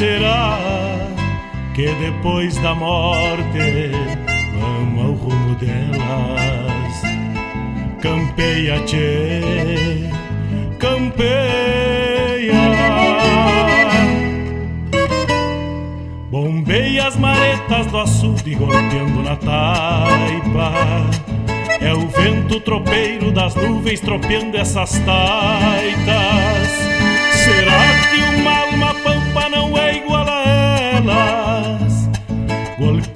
Será que depois da morte vamos ao rumo delas? Campeia, tchê, campeia. Bombeia as maretas do açude golpeando na taipa é o vento tropeiro das nuvens tropeando essas taitas. Será que uma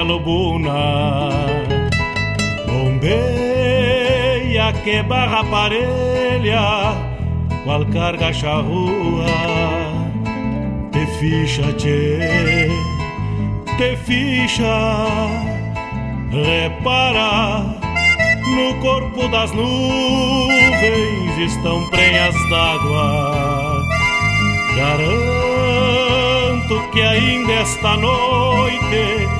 Tropilha lobuna. Bombeia que barra parelha, qual carga charrua. Te ficha, tchê, te ficha, repara. No corpo das nuvens estão prenhas d'água Garanto que ainda esta noite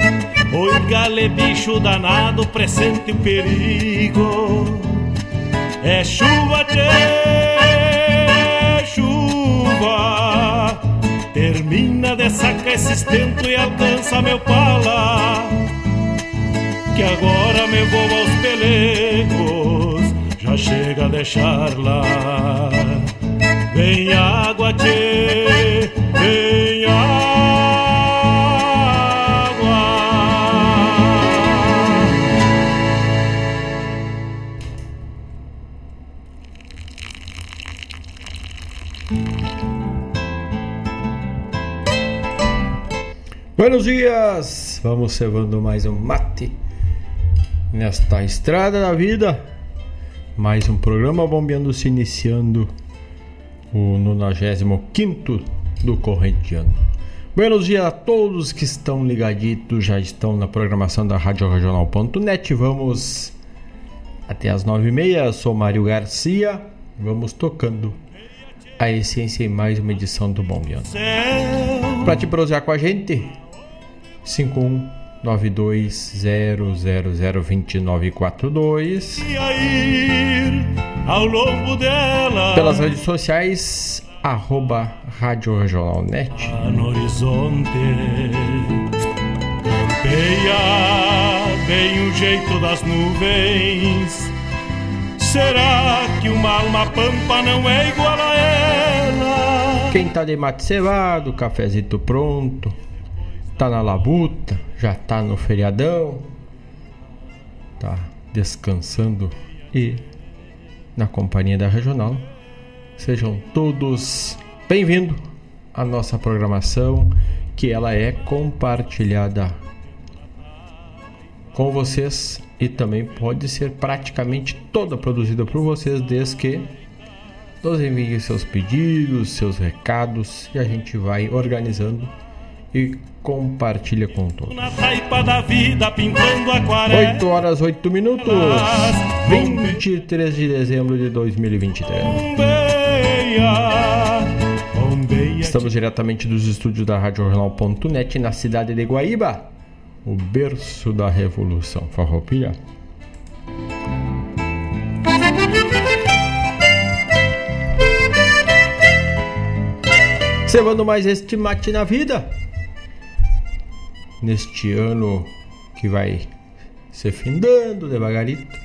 Oi, gale, bicho danado, presente o perigo. É chuva, tchê, chuva. Termina de sacar esse estento e alcança meu pala. Que agora me vou aos pelegos, já chega a deixar lá. Vem água, tchê, vem água. Buenos dias! Vamos cevando mais um mate nesta estrada da vida. Mais um programa bombeando se iniciando o 95 do corrente ano. Buenos dias a todos que estão ligaditos, já estão na programação da Rádio Regional.net. Vamos até as nove e meia. Sou Mário Garcia. Vamos tocando a essência em mais uma edição do Bombeando. Para te prosear com a gente, 51920002942. Ao longo dela. Pelas redes sociais, arroba Rádio Regional Net. No horizonte campeia bem o jeito das nuvens. Será que uma alma pampa não é igual a ela? Quem tá de mate cevado, cafezito pronto tá na labuta, já tá no feriadão, tá descansando e na companhia da regional. Sejam todos bem-vindos à nossa programação, que ela é compartilhada com vocês e também pode ser praticamente toda produzida por vocês, desde que nos enviem seus pedidos, seus recados e a gente vai organizando e compartilha com todos. Na taipa da vida pintando aquarela. 8 horas 8 minutos. 23 de dezembro de 2023. Estamos diretamente dos estúdios da Rádio Jornal.net na cidade de Guaíba, o berço da Revolução Farroupilha. Cevando mais este mate na vida neste ano que vai se findando devagarito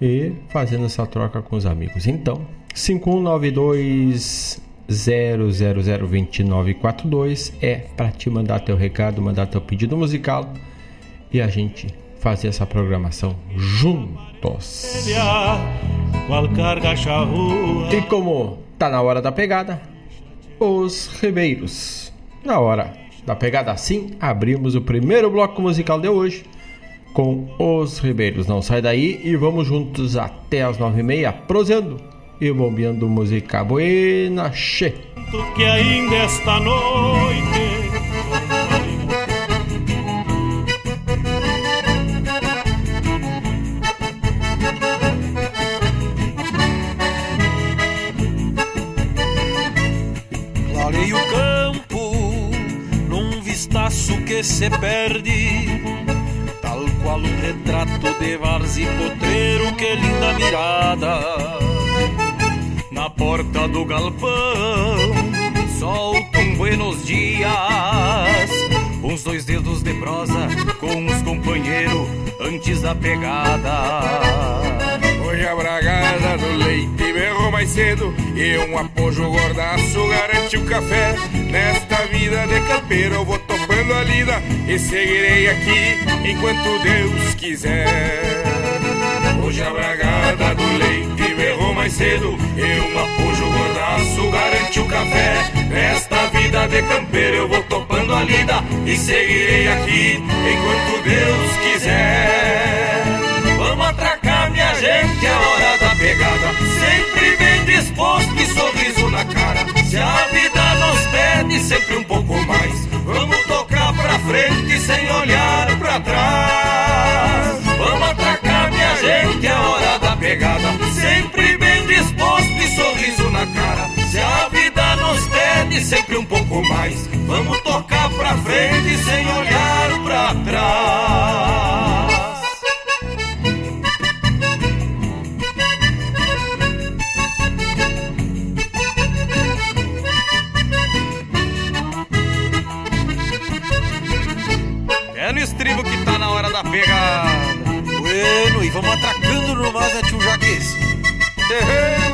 e fazendo essa troca com os amigos. Então, 5192 0002942 é para te mandar teu recado, mandar teu pedido musical e a gente fazer essa programação juntos. E como tá na hora da pegada, os ribeiros. Na hora da pegada assim, abrimos o primeiro bloco musical de hoje com Os Ribeiros. Não sai daí e vamos juntos até as nove e meia, prosendo e bombeando música buena, che. Que ainda esta noite se perde Tal qual um retrato de várzea e potreiro que linda mirada na porta do galpão. Solta um buenos dias, uns dois dedos de prosa com os companheiros antes da pegada. Hoje a bragada do leite berrou mais cedo E um apojo gordaço garante o café Nesta vida de campeiro eu vou topando a lida E seguirei aqui enquanto Deus quiser. Hoje a bragada do leite berrou mais cedo E um apojo gordaço garante o café. Nesta vida de campeiro eu vou topando a lida E seguirei aqui enquanto Deus quiser. Vamos atracar minha gente, é hora da pegada. Sempre bem disposto e sorriso na cara. Se a vida pede sempre um pouco mais. Vamos tocar pra frente sem olhar pra trás. Vamos atracar minha gente, é hora da pegada. Sempre bem disposto e sorriso na cara. Se a vida nos pede sempre um pouco mais. Vamos tocar pra frente sem olhar mais, né, tio Jaques?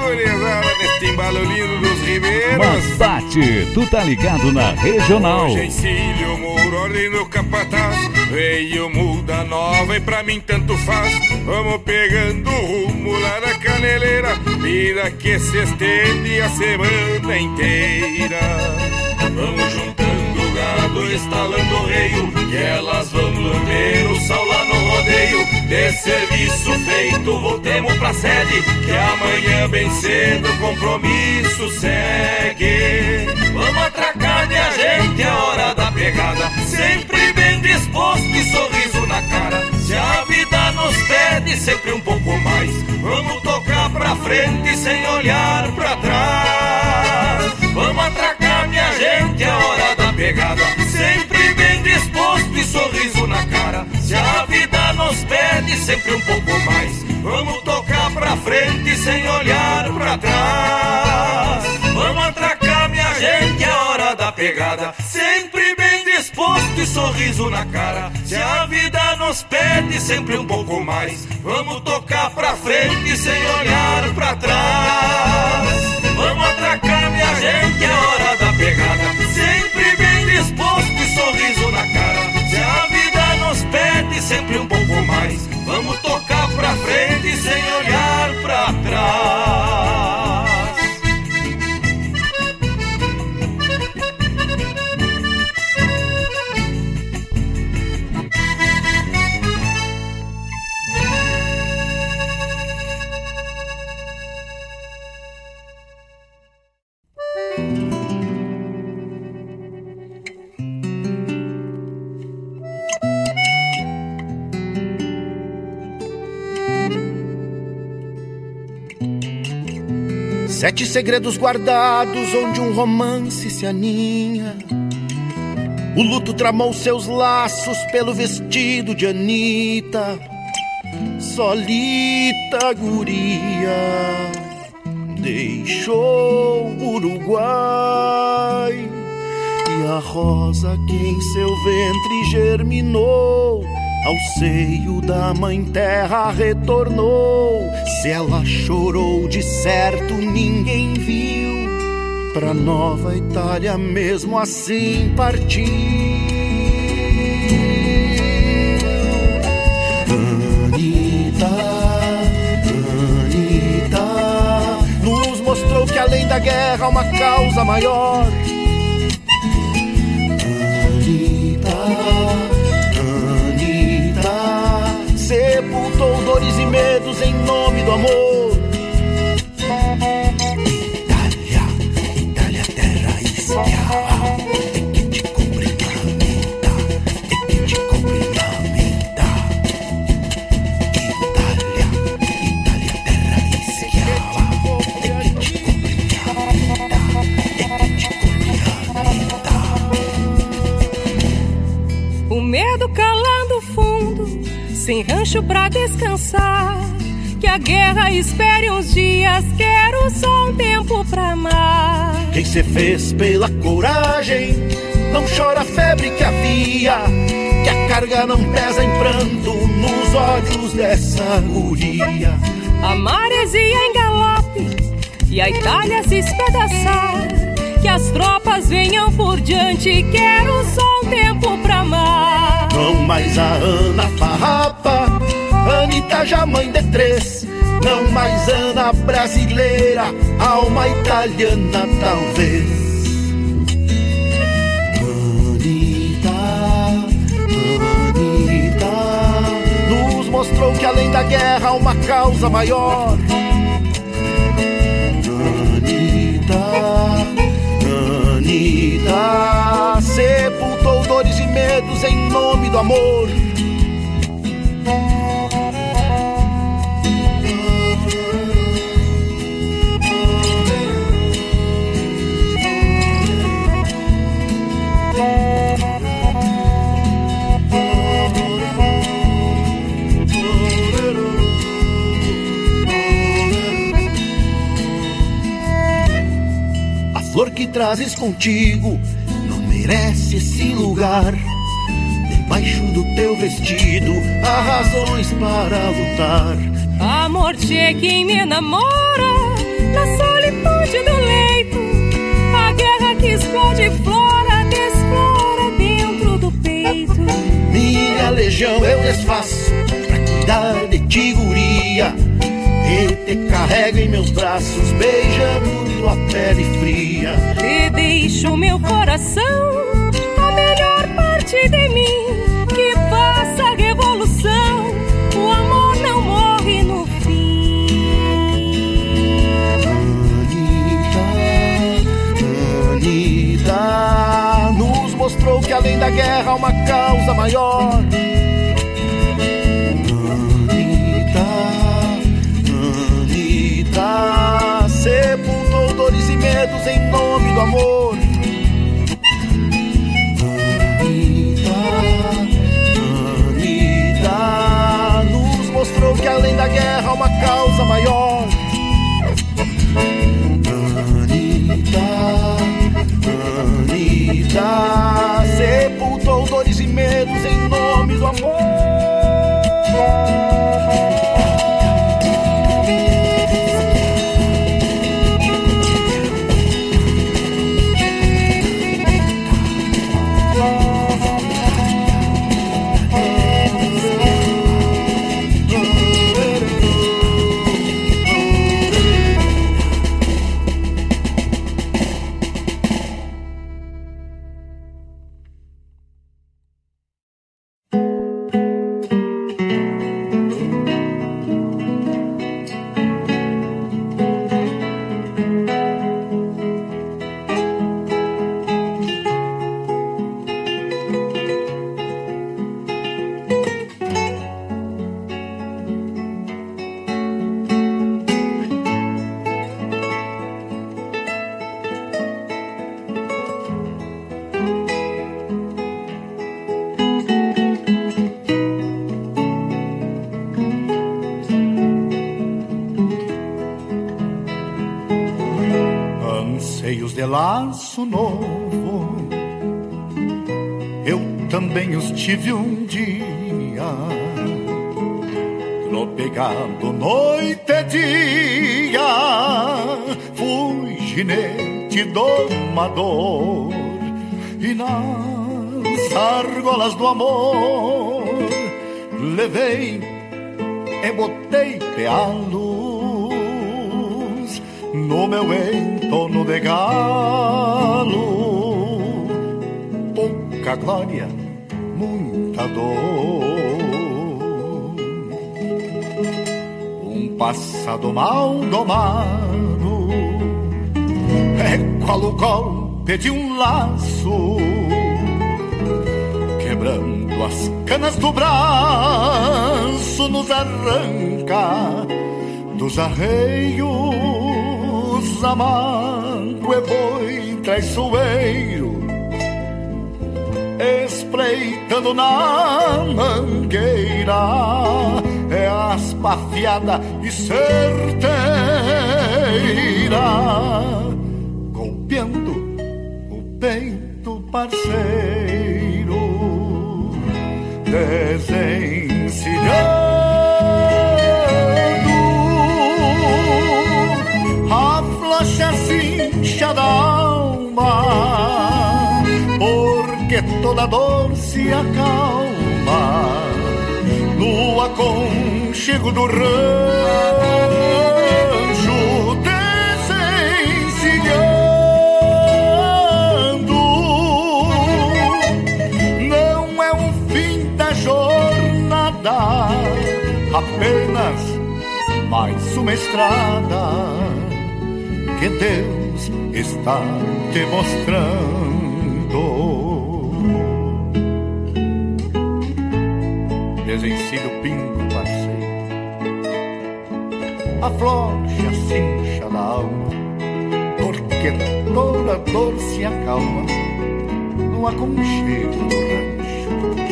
Gurizada, lindo dos ribeiros. Masbate, tu tá ligado na regional. Hoje Mouro, ordem do capataz. Veio muda nova e pra mim tanto faz. Vamos pegando rumo lá na caneleira. Vida que se estende a semana inteira. Vamos juntando gado, estalando o reio Que elas vão lamber o sal lá no rodeio. De serviço feito, voltemos pra sede Que amanhã bem cedo o compromisso segue. Vamos atracar minha gente, é hora da pegada Sempre bem disposto e sorriso na cara. Se a vida nos pede sempre um pouco mais Vamos tocar pra frente sem olhar pra trás. Vamos atracar gente, é hora da pegada. Sempre bem disposto e sorriso na cara. Se a vida nos pede sempre um pouco mais Vamos tocar pra frente sem olhar pra trás. Vamos atracar minha gente, é hora da pegada. Sempre bem disposto e sorriso na cara. Se a vida nos pede sempre um pouco mais Vamos tocar pra frente sem olhar pra trás. Vamos atracar minha gente, é hora da pegada. Sempre bem disposto e sorriso na cara. Se a vida nos pede sempre um pouco mais. Vamos tocar pra frente sem olhar pra trás Sete segredos guardados onde um romance se aninha. O luto tramou seus laços pelo vestido de Anitta. Solita guria deixou o Uruguai. E a rosa que em seu ventre germinou ao seio da mãe terra retornou. Se ela chorou de certo, ninguém viu. Pra Nova Itália, mesmo assim partiu. Anitta, Anitta, nos mostrou que além da guerra há uma causa maior. Anitta. Sepultou dores e medos em nome do amor. Sem rancho pra descansar. Que a guerra espere uns dias, quero só um tempo pra amar. Quem se fez pela coragem, não chora a febre que havia. Que a carga não pesa em pranto nos olhos dessa guria. A maresia em galope e a Itália se espedaçar. Que as tropas venham por diante, quero só um tempo pra amar. Não mais a Ana Farrapa, Anitta já mãe de três. Não mais Ana brasileira, alma italiana talvez. Anitta, Anitta, nos mostrou que além da guerra há uma causa maior. Anitta, Anitta, sepultou dores e medos em nome do amor. Que trazes contigo não merece esse lugar. Debaixo do teu vestido há razões para lutar. Amor de quem me enamora na solitude do leito. A guerra que explode flora, desflora dentro do peito. Minha legião eu desfaço pra cuidar de ti, guria. E te carrego em meus braços, beijando a pele fria. E deixo meu coração a melhor parte de mim. Que faça a revolução, o amor não morre no fim. Anitta, Anitta, nos mostrou que além da guerra há uma causa maior. Tive um dia. Tropegado noite e dia, fui ginete domador e nas argolas do amor levei e botei pealos no meu entorno de galo. Pouca glória, dor. Um passado mal domado é qual o golpe de um laço quebrando as canas do braço nos arranca dos arreios amargo e boi traiçoeiro espreitando na mangueira, é aspa afiada e certeira, golpeando o peito parceiro, desencilhando a flecha cincha toda dor se acalma no aconchego do rancho desencilhando. Não é um fim da jornada, apenas mais uma estrada que Deus está te mostrando. Desencilho o pingo, parceiro Afloche a cincha da alma Porque toda dor se acalma. No aconchego do rancho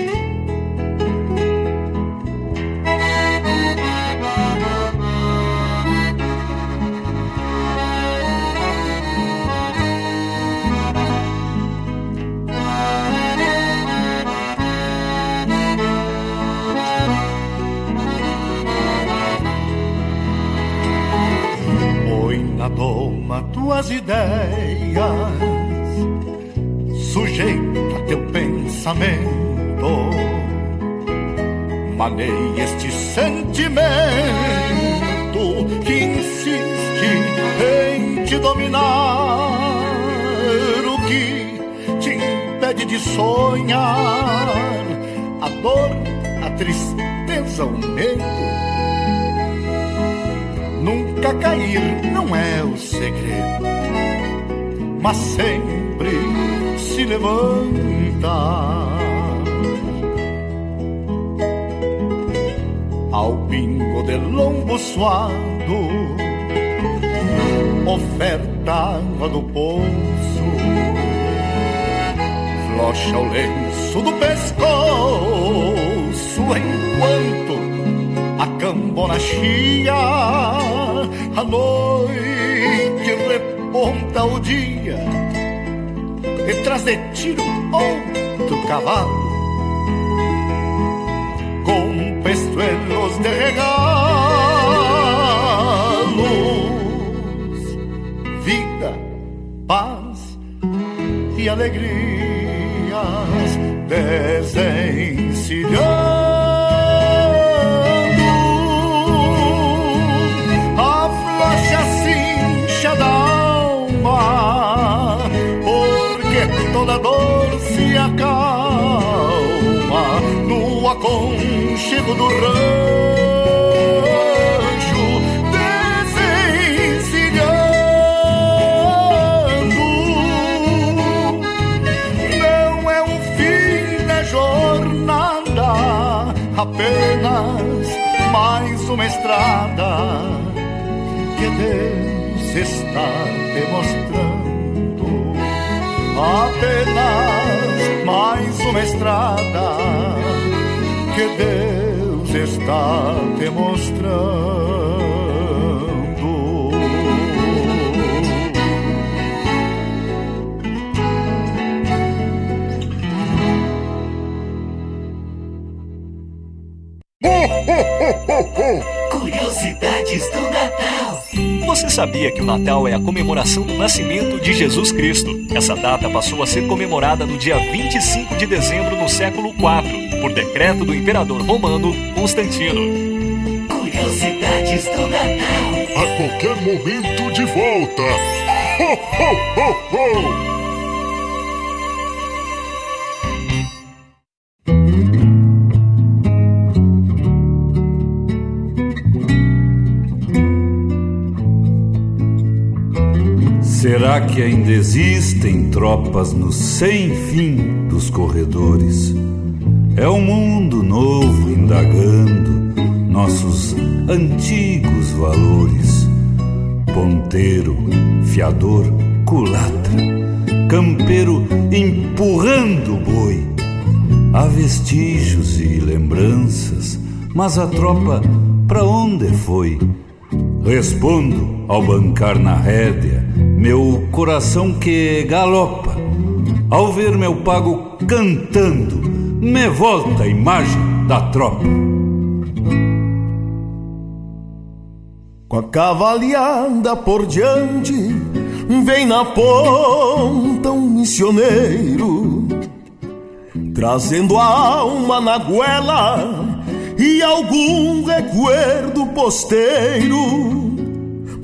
toma tuas ideias, sujeita teu pensamento, maneia este sentimento que insiste em te dominar, o que te impede de sonhar, a dor, a tristeza, o medo Nunca cair não é o segredo, mas sempre se levanta. Ao pingo de lombo suado, oferta água do poço, flocha o lenço do pescoço enquanto a cambona chia, a noite reponta o dia, detrás de tiro outro cavalo, com pestuelos de regalos, vida, paz e alegrias desencilhando. Toda dor se acalma no aconchego do rancho, desencilhando. Não é um fim da jornada, apenas mais uma estrada que Deus está demonstrando apenas mais uma estrada que Deus está te mostrando. Curiosidades do Natal. Você sabia que o Natal é a comemoração do nascimento de Jesus Cristo? Essa data passou a ser comemorada no dia 25 de dezembro no século IV, por decreto do imperador romano Constantino. Curiosidades do Natal. A qualquer momento de volta. Ho, ho, ho, ho! Será que ainda existem tropas no sem fim dos corredores? É um mundo novo indagando nossos antigos valores. Ponteiro, fiador, culatra, campeiro empurrando o boi Há vestígios e lembranças, mas a tropa pra onde foi? Respondo ao bancar na rédea, meu coração que galopa. Ao ver meu pago cantando, me volta a imagem da tropa. Com a cavalhada por diante, vem na ponta um missioneiro, trazendo a alma na goela e algum recuerdo posteiro.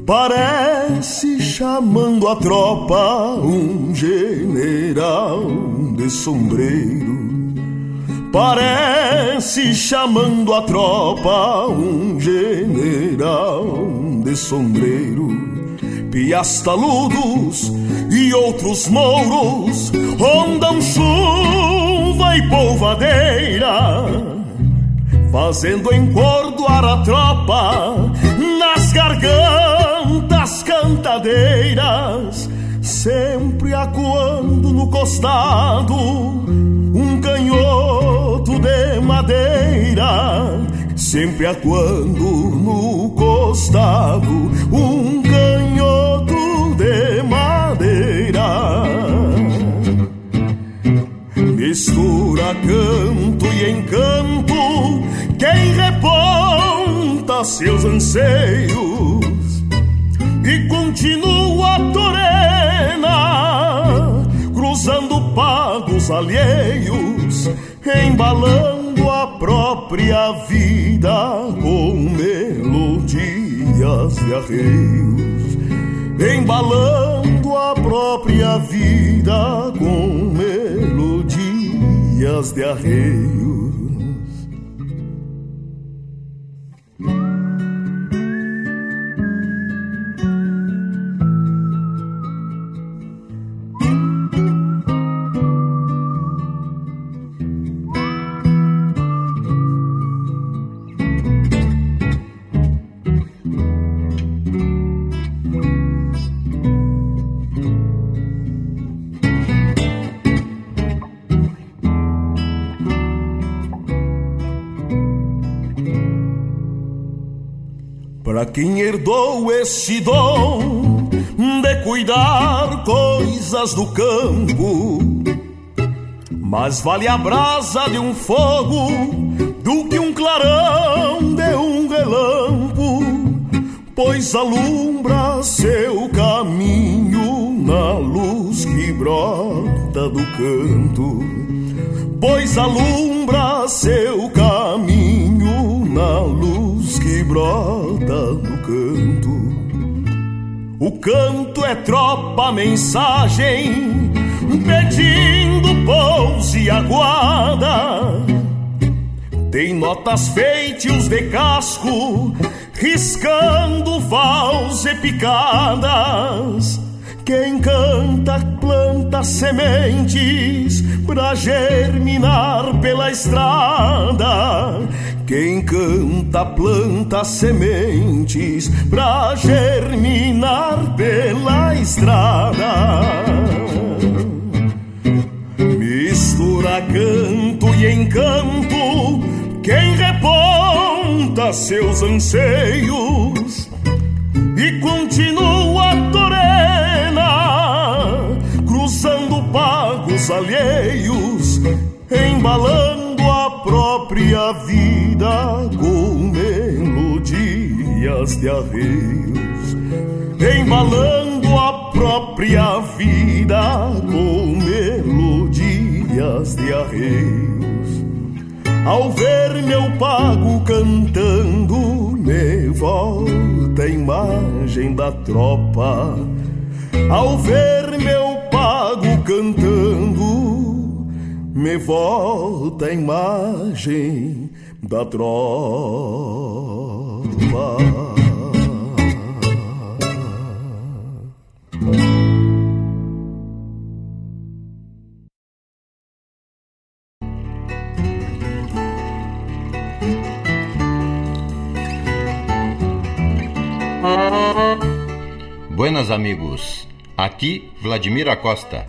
Parece chamando a tropa um general de sombreiro. Parece chamando a tropa um general de sombreiro. Piastaludos e outros mouros rondam chuva e polvadeira, fazendo encordoar a tropa nas gargantas cantadeiras, sempre acuando no costado um canhoto de madeira, sempre acuando no costado um canhoto de madeira. Mistura canto e encanto, quem reponta seus anseios e continua torena, cruzando pagos alheios, embalando a própria vida com melodias de arreios, embalando a própria vida com melodias de arreios. Quem herdou esse dom de cuidar coisas do campo, mais vale a brasa de um fogo do que um clarão de um relampo, pois alumbra seu caminho na luz que brota do canto, pois alumbra seu caminho na luz brota do canto. O canto é tropa, mensagem, pedindo pouso e aguarda. Tem notas feitos de casco, riscando vals e picadas. Quem canta planta sementes pra germinar pela estrada. Quem canta planta sementes pra germinar pela estrada. Mistura canto e encanto, quem reponta seus anseios e continua torena, cruzando pagos alheios, embalando a própria vida com melodias de arreios, embalando a própria vida com melodias de arreios. Ao ver meu pago cantando, me volta a imagem da tropa. Ao ver meu pago cantando, me volta a imagem da tropa. Buenas amigos, aqui Vladimir Acosta,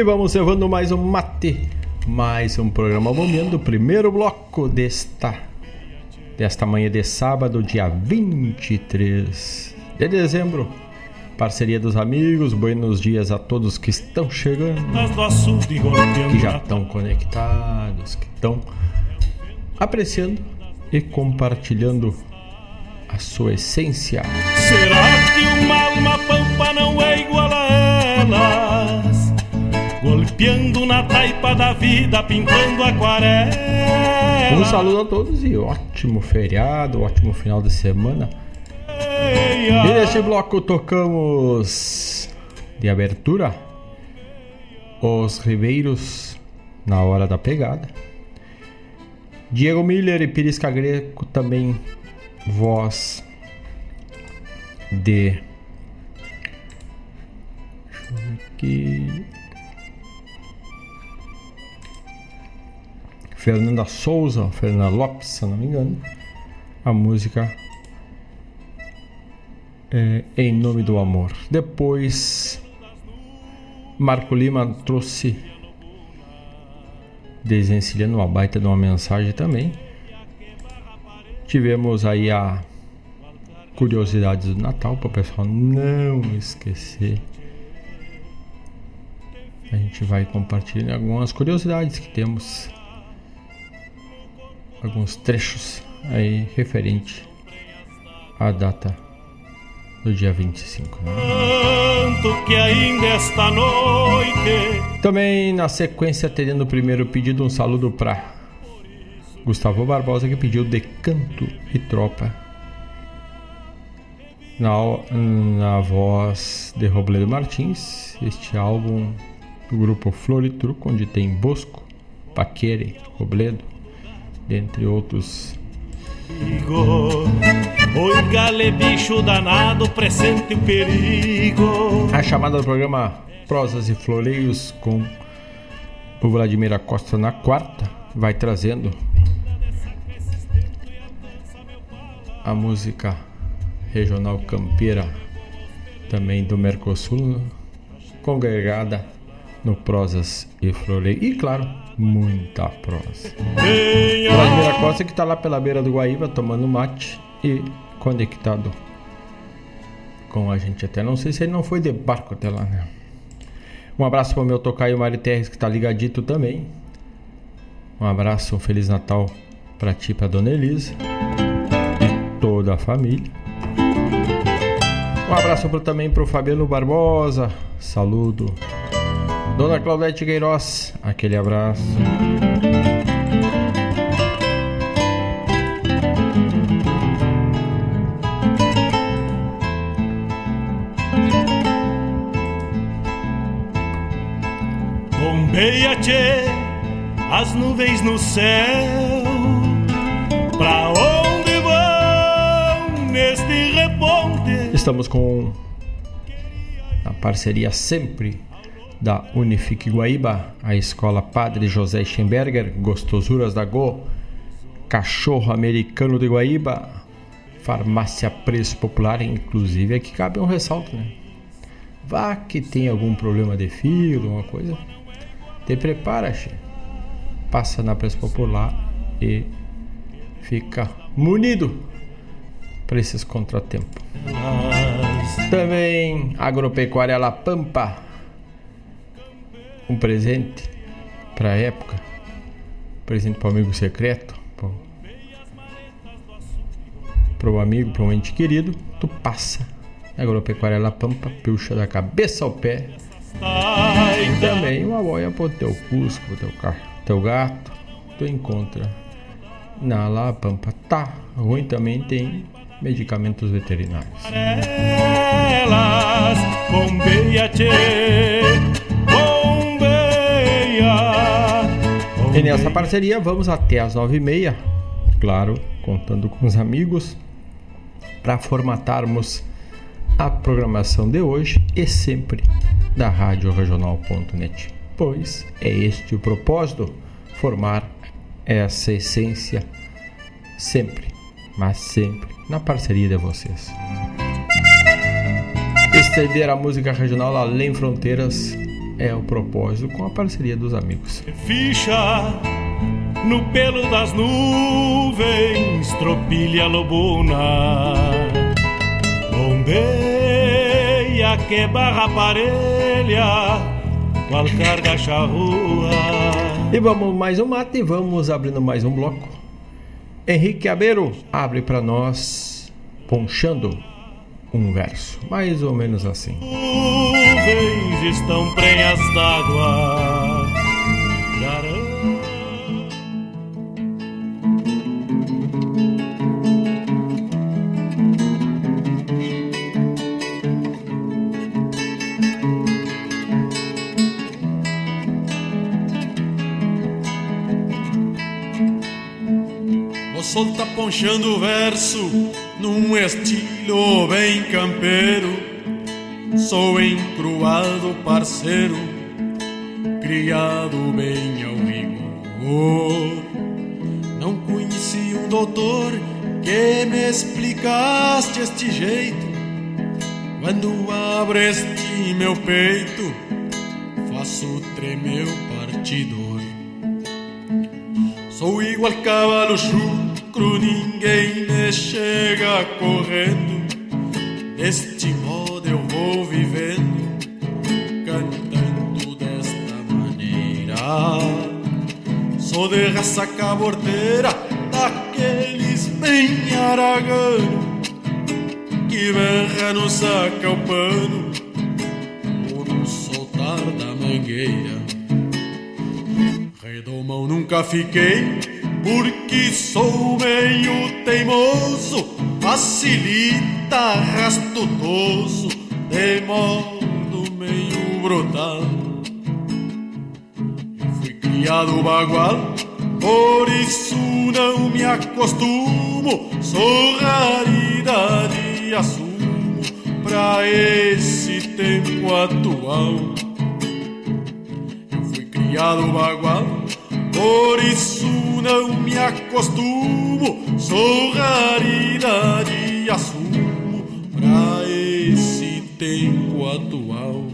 E vamos levando mais um mate, mais um programa bombeando, primeiro bloco desta desta manhã de sábado, dia 23 de dezembro. Parceria dos amigos, buenos dias a todos que estão chegando, que já estão conectados, que estão apreciando e compartilhando a sua essência. Será que uma alma pampa não é igual? Golpeando na taipa da vida, pintando aquarela. Um saludo a todos e ótimo feriado, ótimo final de semana. E neste bloco tocamos de abertura Os Ribeiros na Hora da Pegada. Diego Miller e Pirisca Greco também voz de. Deixa eu ver aqui. Fernanda Souza, Fernanda Lopes, se não me engano. A música é Em Nome do Amor. Depois, Marco Lima trouxe desencilhando uma baita de uma mensagem também. Tivemos aí a curiosidades do Natal para o pessoal não esquecer. A gente vai compartilhar algumas curiosidades que temos alguns trechos aí referente à data do dia 25. Né? que ainda esta noite. Também na sequência, tendo o primeiro pedido, um saludo para Gustavo Barbosa que pediu Decanto e Tropa. Na, na voz de Robledo Martins, este álbum do grupo Floritruco, onde tem Bosco, Paquere, Robledo, dentre outros. Oi, gale bicho danado, presente o perigo. A chamada do programa Prosas e Floreios com o Vladimir Acosta na quarta vai trazendo a música regional campeira também do Mercosul congregada no Prosas e Floreios e claro muita prosa. Vladimir Costa que está lá pela beira do Guaíba tomando mate e conectado com a gente até. Não sei se ele não foi de barco até lá, né? Um abraço para o meu tocaio Mari Terres que está ligadito também. Um abraço, um Feliz Natal para ti, para Dona Elisa e toda a família. Um abraço também para o Fabiano Barbosa. Saludo Dona Claudete Queiroz, aquele abraço. Bombeia-te as nuvens no céu, pra onde vão neste reponte? Estamos com a parceria sempre da Unifique Guaíba, a Escola Padre José Schemberger, Gostosuras da Go, Cachorro Americano de Guaíba, Farmácia Preço Popular, inclusive aqui cabe um ressalto, né? Vá que tem algum problema de fio, alguma coisa, te prepara, che. passa na Preço Popular e fica munido para esses contratempos. Também Agropecuária La Pampa, um presente para a época, presente para o amigo secreto, para o amigo, para um ente querido, tu passa Agropecuária La Pampa, pilcha da cabeça ao pé. E também uma boia para o teu cusco, para o teu, carro, teu gato, tu encontra na La Pampa. Tá ruim também tem medicamentos veterinários. E nessa parceria vamos até as nove e meia, claro, contando com os amigos, para formatarmos a programação de hoje e sempre da Rádio Regional.net. Pois é este o propósito, formar essa essência sempre, mas sempre na parceria de vocês. Estender a música regional além fronteiras é o propósito com a parceria dos amigos. Ficha no pelo das nuvens, tropilha lobuna, bombeia que barra parelha, qual carga charrua. E vamos mais um mate e vamos abrindo mais um bloco. Henrique Abeiro abre para nós, ponchando um verso, mais ou menos assim. Nuvens estão prenhas d'água. O sol tá ponchando o verso num estilo bem campeiro. Sou encruado parceiro, criado bem ao rigor. Não conheci um doutor que me explicaste este jeito. Quando abro este meu peito, faço tremer o partidor. Sou igual cavalo chucro, ninguém me chega correndo. Deste modo eu vou vivendo, cantando desta maneira. Sou de raça cabordeira, daqueles bem aragano, que berra no saca o pano, ou no soltar da mangueira. Redomão nunca fiquei, porque sou meio teimoso, facilita, rastudoso, de modo meio brutal. Eu fui criado bagual, por isso não me acostumo, sou raridade e assumo pra esse tempo atual criado bagual, por isso não me acostumo, sou raridade e assumo pra esse tempo atual.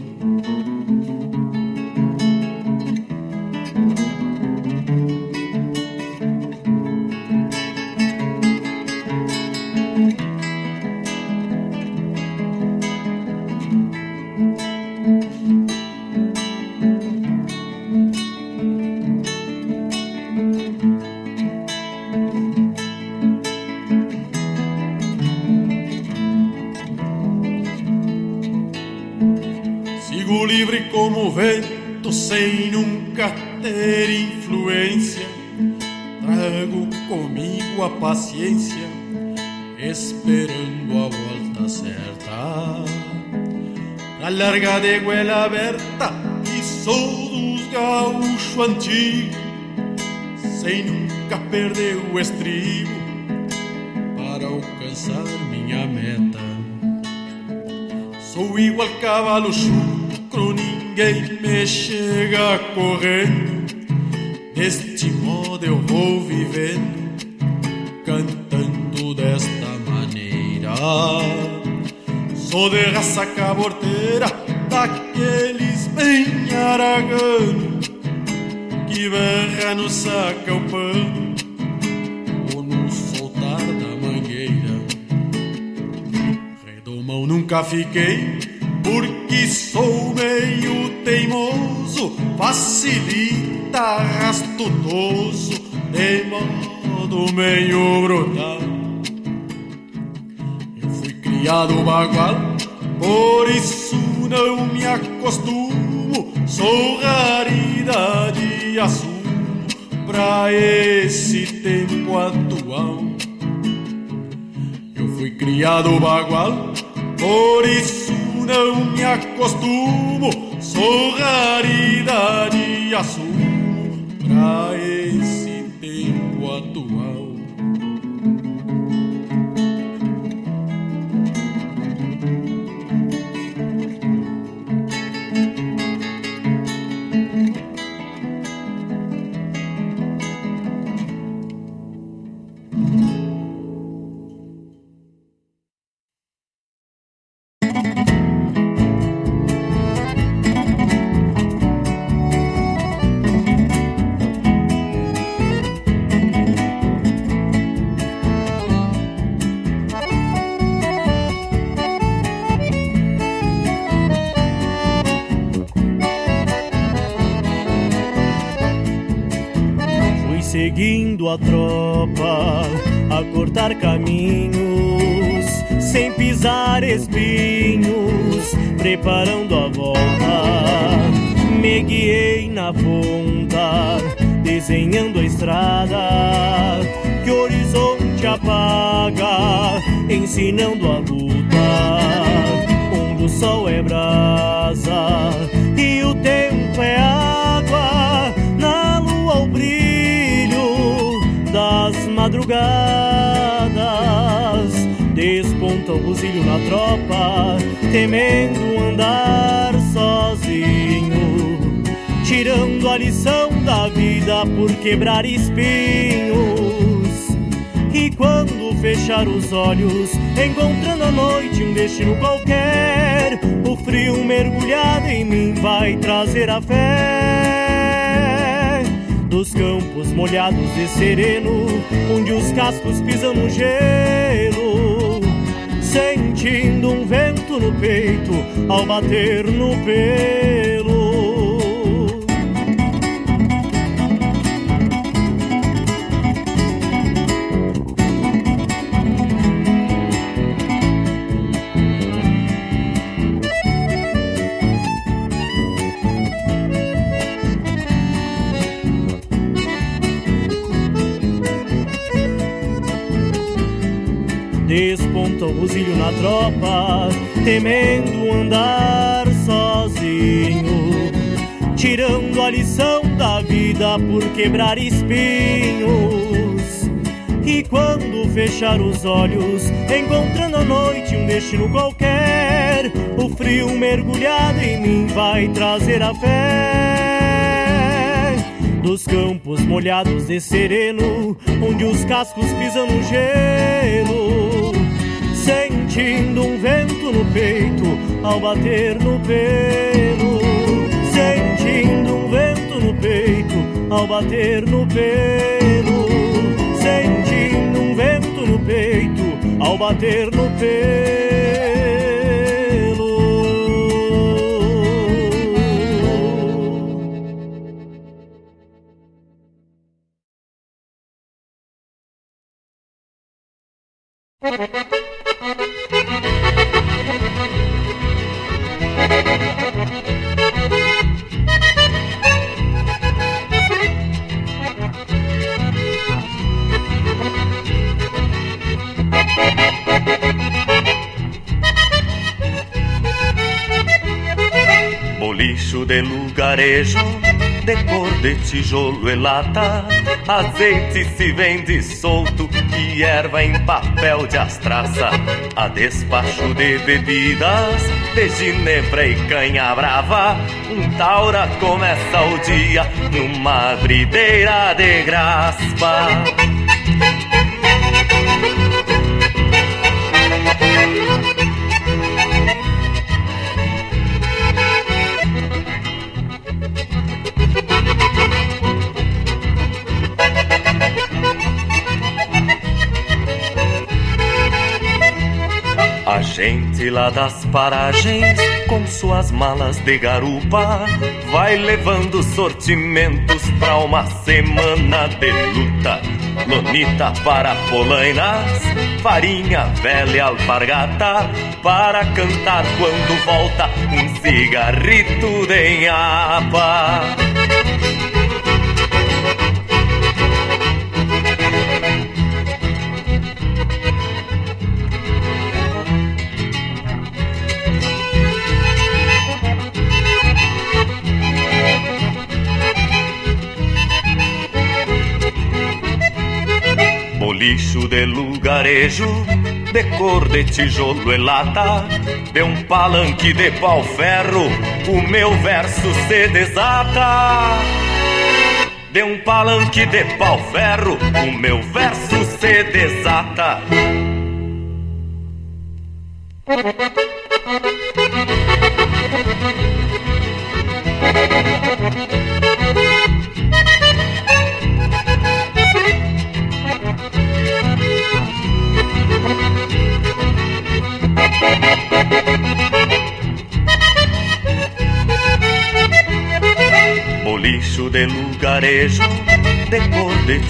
Livre como o vento, sem nunca ter influência. Trago comigo a paciência, esperando a volta certa. Na larga de goela aberta, e sou dos gaúchos antigos, sem nunca perder o estribo, para alcançar minha meta. Sou igual cavalo chucro, ninguém me chega correndo. Deste modo eu vou vivendo, cantando desta maneira. Sou de raça caborteira, daqueles bem aragano, que berra no saca o pano, ou no soltar da mangueira. Redomão nunca fiquei, porque sou meio teimoso, facilita, rastudoso, de modo meio brutal. Eu fui criado bagual, por isso não me acostumo, sou raridade assumo pra esse tempo atual. Eu fui criado bagual, por isso não me acostumo, sou raridade e assumo pra esse tempo atual. Desponta o buzilho na tropa, temendo andar sozinho, tirando a lição da vida por quebrar espinhos. E quando fechar os olhos, encontrando à noite um destino qualquer, o frio mergulhado em mim vai trazer a fé dos campos molhados de sereno, onde os cascos pisam no gelo, peito ao bater no pelo. Desponta o buzilho na tropa, temendo andar sozinho, tirando a lição da vida por quebrar espinhos. E quando fechar os olhos, encontrando à noite um destino qualquer, o frio mergulhado em mim vai trazer a fé dos campos molhados de sereno, onde os cascos pisam no gelo, sentindo um vento no peito ao bater no pelo, sentindo um vento no peito ao bater no pelo, sentindo um vento no peito ao bater no pelo. Tijolo e lata, azeite se vende solto e erva em papel de astraça. A despacho de bebidas, de ginebra e canha brava. Um taura começa o dia numa brideira de graspa. Gente lá das paragens, com suas malas de garupa, vai levando sortimentos pra uma semana de luta. Lonita para polainas, farinha velha alpargata, para cantar quando volta um cigarrito de nhapa. Bolicho de lugarejo, de cor de tijolo e lata, de um palanque de pau-ferro, o meu verso se desata. De um palanque de pau-ferro, o meu verso se desata.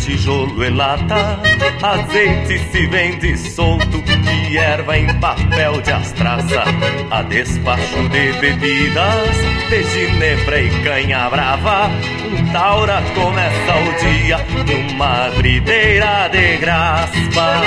Tijolo e lata. Azeite se vende solto e erva em papel de astraça. A despacho de bebidas, de ginebra e canha brava. Um taura começa o dia numa brideira de graspa.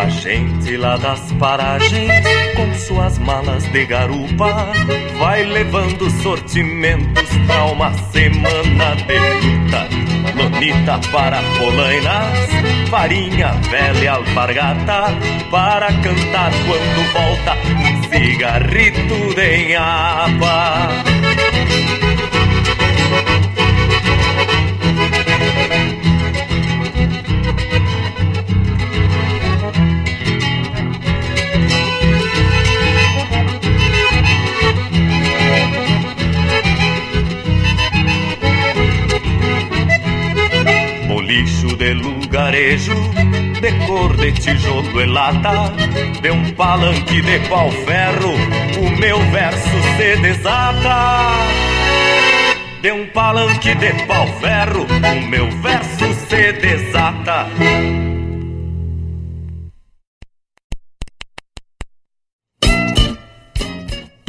A gente lá das paragens, com suas malas de garupa, vai levando sortimentos pra uma semana de luta. Lonita para polainas, farinha velha alpargata, para cantar quando volta cigarrito de nhapa. Bolicho de lugarejo, de cor de tijolo e lata, de um palanque de pau-ferro, o meu verso se desata. De um palanque de pau-ferro, o meu verso se desata.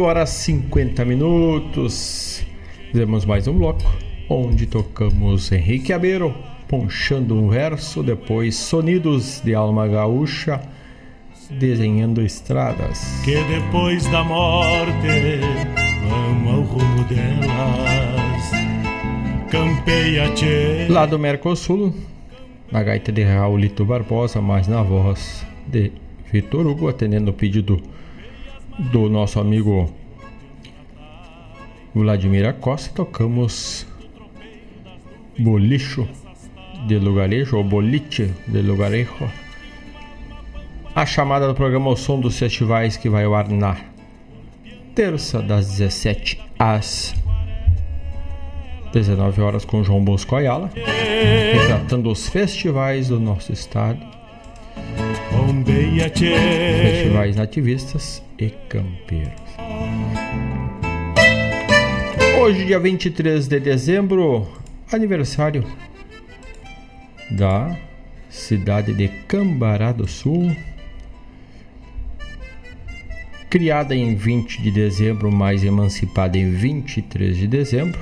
8 horas 50 minutos. Fizemos mais um bloco onde tocamos Henrique Abeiro ponchando um verso, depois Sonidos de Alma Gaúcha desenhando estradas. Que depois da morte vamos ao rumo delas. Campeia -te. Lá do Mercosul, na gaita de Raulito Barbosa, mas na voz de Vitor Hugo, atendendo o pedido do nosso amigo Vladimir Costa, tocamos Bolicho de Lugarejo, ou Boliche de Lugarejo. A chamada do programa O Som dos Festivais que vai ao ar na terça das 17 às 19 horas com João Bosco Ayala, retratando os festivais do nosso estado. Festivais nativistas e campeiros. Hoje, dia 23 de dezembro, aniversário da cidade de Cambará do Sul. Criada em 20 de dezembro, mas emancipada em 23 de dezembro,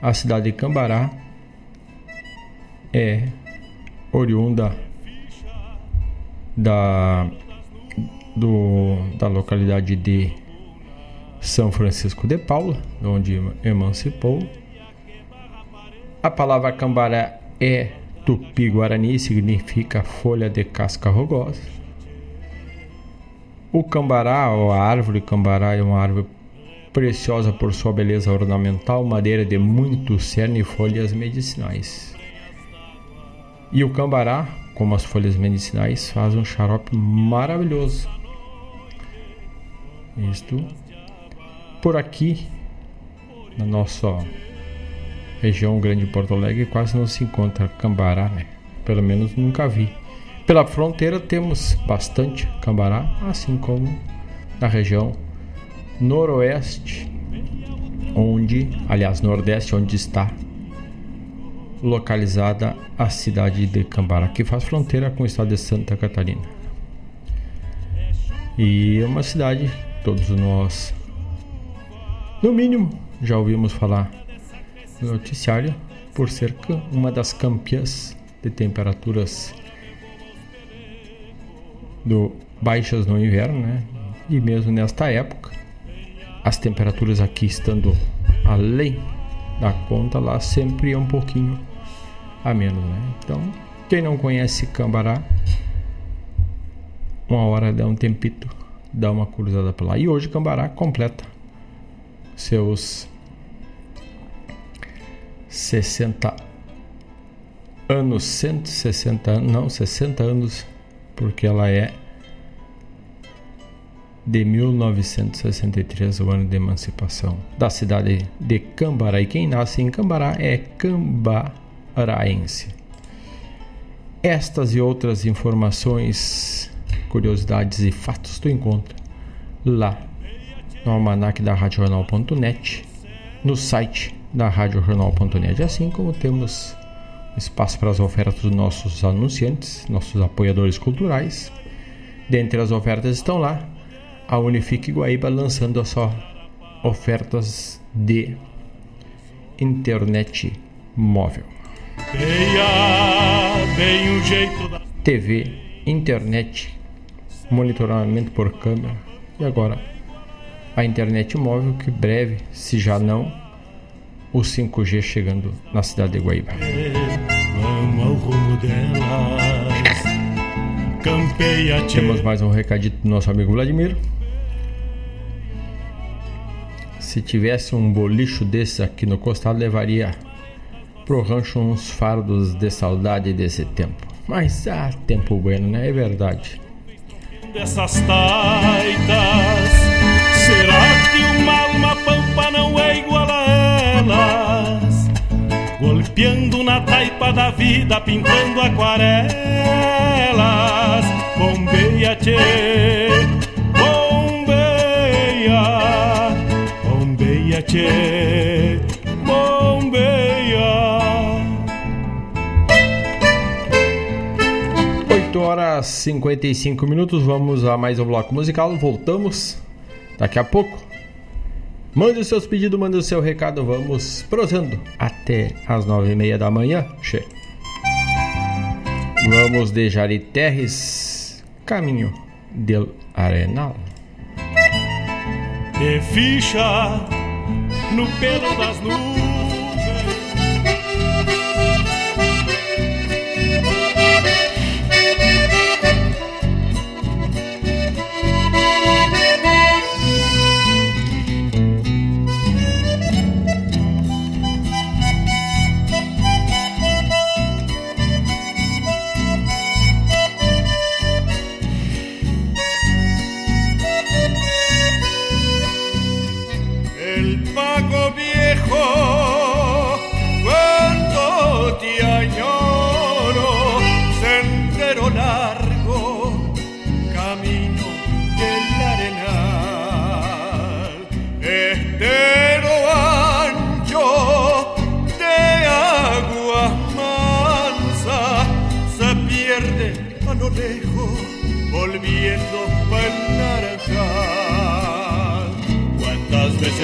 a cidade de Cambará é oriunda da, do, da localidade de São Francisco de Paula, onde emancipou. A palavra cambará é tupi-guarani, significa folha de casca rugosa. O cambará, ou a árvore cambará, é uma árvore preciosa por sua beleza ornamental, madeira de muito cerne e folhas medicinais. E o cambará, como as folhas medicinais, faz um xarope maravilhoso. Isto por aqui, na nossa região grande de Porto Alegre, quase não se encontra cambará, né? Pelo menos nunca vi. Pela fronteira temos bastante cambará, assim como na região noroeste, onde, aliás, nordeste, onde está localizada a cidade de Cambará, que faz fronteira com o estado de Santa Catarina. E é uma cidade, todos nós, no mínimo, já ouvimos falar no noticiário, por ser uma das campeãs de temperaturas do baixas no inverno, né? E mesmo nesta época, as temperaturas aqui estando além da conta, lá sempre é um pouquinho a menos, né? Então, quem não conhece Cambará, uma hora dá um tempito, dá uma cruzada por lá. E hoje Cambará completa seus 60 anos, 160 anos, não, 60 anos, porque ela é de 1963, o ano de emancipação da cidade de Cambará. E quem nasce em Cambará é cambaraense. Estas e outras informações, curiosidades e fatos tu encontra lá no almanac da radional.net, no site da radiojornal.net, assim como temos espaço para as ofertas dos nossos anunciantes, nossos apoiadores culturais. Dentre as ofertas estão lá a Unifique Guaíba lançando as só ofertas de internet móvel. TV, internet, monitoramento por câmera e agora a internet móvel que breve, se já não, o 5G chegando na cidade de Guaíba. Temos mais um recadito do nosso amigo Vladimir. Se tivesse um bolicho desse aqui no costado, levaria pro rancho uns fardos de saudade desse tempo. Mas ah, tempo bueno, né? É verdade. Dessas taitas, será que uma alma pampa não é igual a elas? Golpeando na taipa da vida, pintando aquarelas. Bombeia, tchê, bombeia, tchê, horas horas 55 minutos. Vamos a mais um bloco musical. Voltamos daqui a pouco. Mande os seus pedidos, mande o seu recado. Vamos prosando até as nove e meia da manhã. Che. Vamos de Jari Terres, caminho del Arenal. De ficha no pelo das nuvens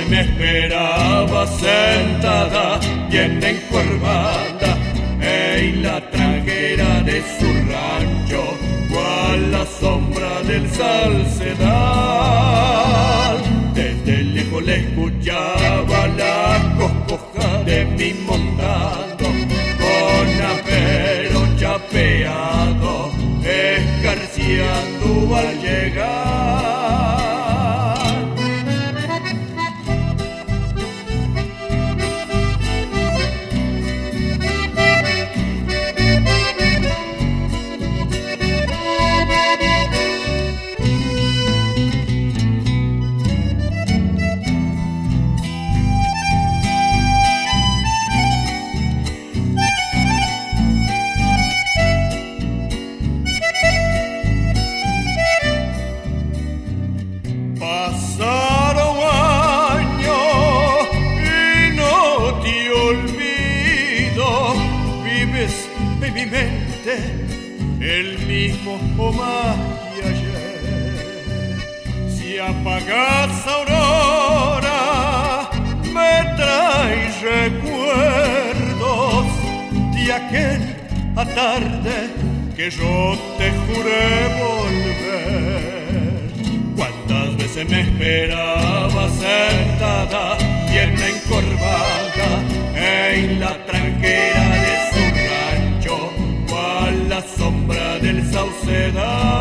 me esperaba sentada, bien encorvada, en la trajera de su rancho, cual la sombra del salcedal. Desde lejos le escuchaba la cocoja de mi montando, yo te juré volver. Cuántas veces me esperaba sentada, bien encorvada en la tranquera de la sombra del saucedad.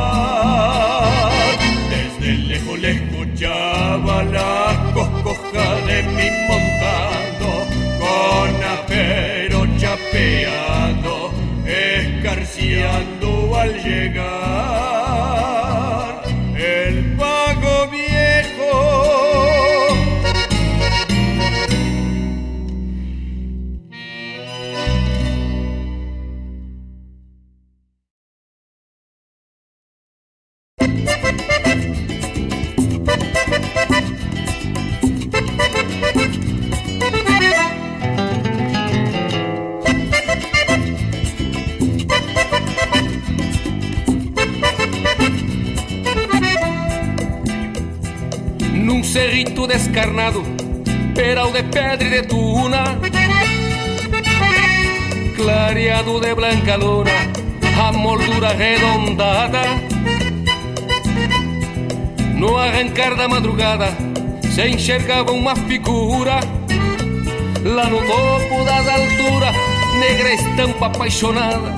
Da madrugada, se enxergava uma figura, lá no topo das alturas, negra estampa apaixonada.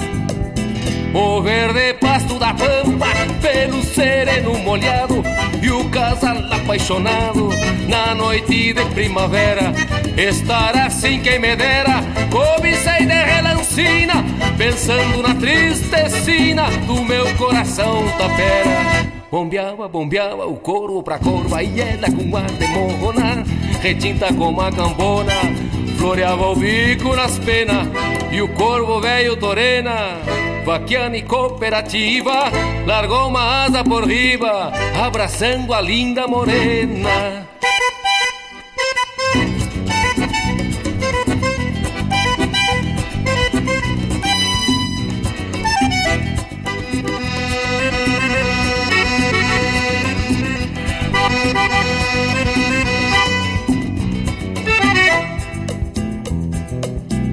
O verde pasto da pampa, pelo sereno molhado E o casal apaixonado na noite de primavera. Estar assim quem me dera, cobicei de relancina Pensando na tristecina do meu coração tapera Bombeava, bombeava o corvo pra corva E ela com ar de morrona Retinta como a cambona Floreava o bico nas penas E o corvo velho torena vaquiana e cooperativa, largou uma asa por riba, abraçando a linda morena.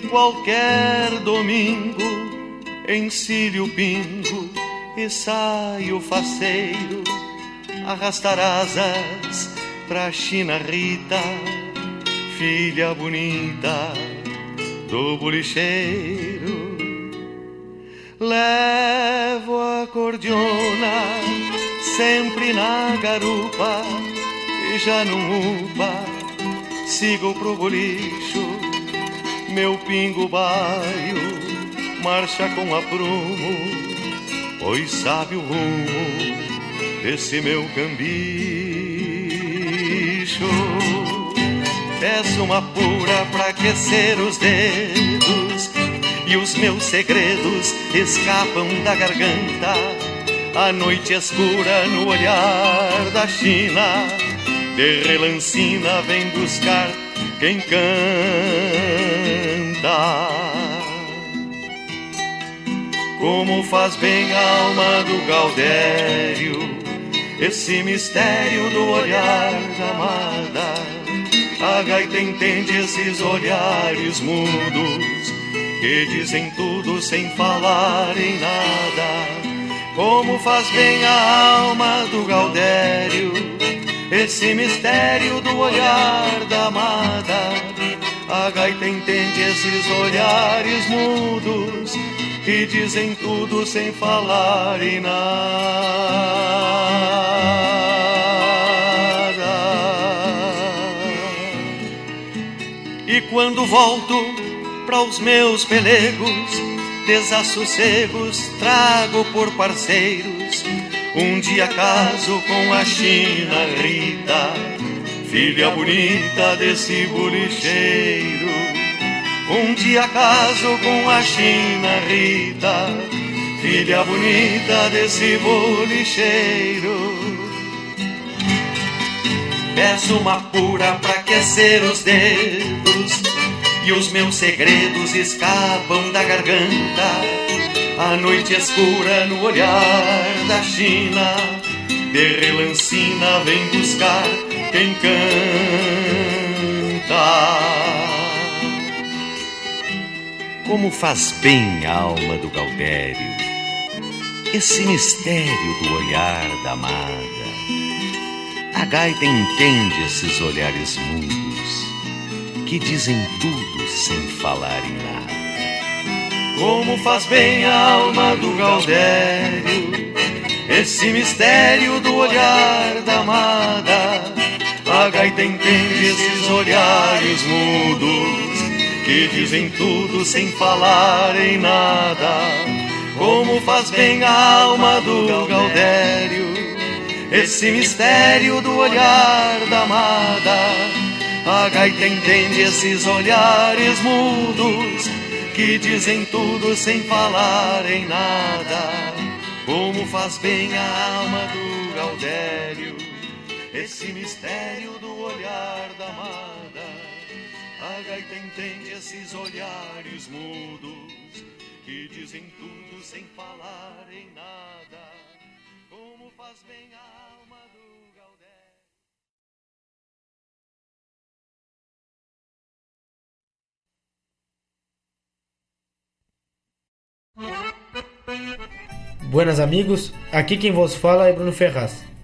De qualquer domingo, encilho o pingo e saio faceiro, arrastar asas pra China Rita, filha bonita do bolicheiro. Levo a cordiona sempre na garupa e já não upa sigo pro bolicho, meu pingo baio, marcha com aprumo, pois sabe o rumo desse meu cambicho. Peço uma pura pra aquecer os dedos, e os meus segredos escapam da garganta. A noite escura no olhar da China de relancina vem buscar quem canta. Como faz bem a alma do Gaudério, esse mistério do olhar da amada. A gaita entende esses olhares mudos que dizem tudo sem falar em nada. Como faz bem a alma do Gaudério esse mistério do olhar da amada. A gaita entende esses olhares mudos que dizem tudo sem falar em nada. E quando volto para os meus pelegos, desassossegos trago por parceiros um dia caso com a China Rita, filha bonita desse bolicheiro. Um dia caso com a China Rita, filha bonita desse bolicheiro. Peço uma pura pra aquecer os dedos e os meus segredos escapam da garganta a noite escura no olhar da China, de relancina vem buscar quem canta. Como faz bem a alma do Galdério, esse mistério do olhar da amada. A gaita entende esses olhares mudos que dizem tudo sem falar em nada como faz bem a alma do Gaudério, esse mistério do olhar da amada. A gaita entende esses olhares mudos que dizem tudo sem falar em nada. Como faz bem a alma do Gaudério, esse mistério do olhar da amada. A gaita entende esses olhares mudos que dizem tudo sem falar em nada. Como faz bem a alma do Gaudério, esse mistério do olhar da amada. A gaita entende esses olhares mudos que dizem tudo sem falar em nada. Como faz bem a alma do Buenas amigos, aqui quem vos fala é Bruno Ferraz,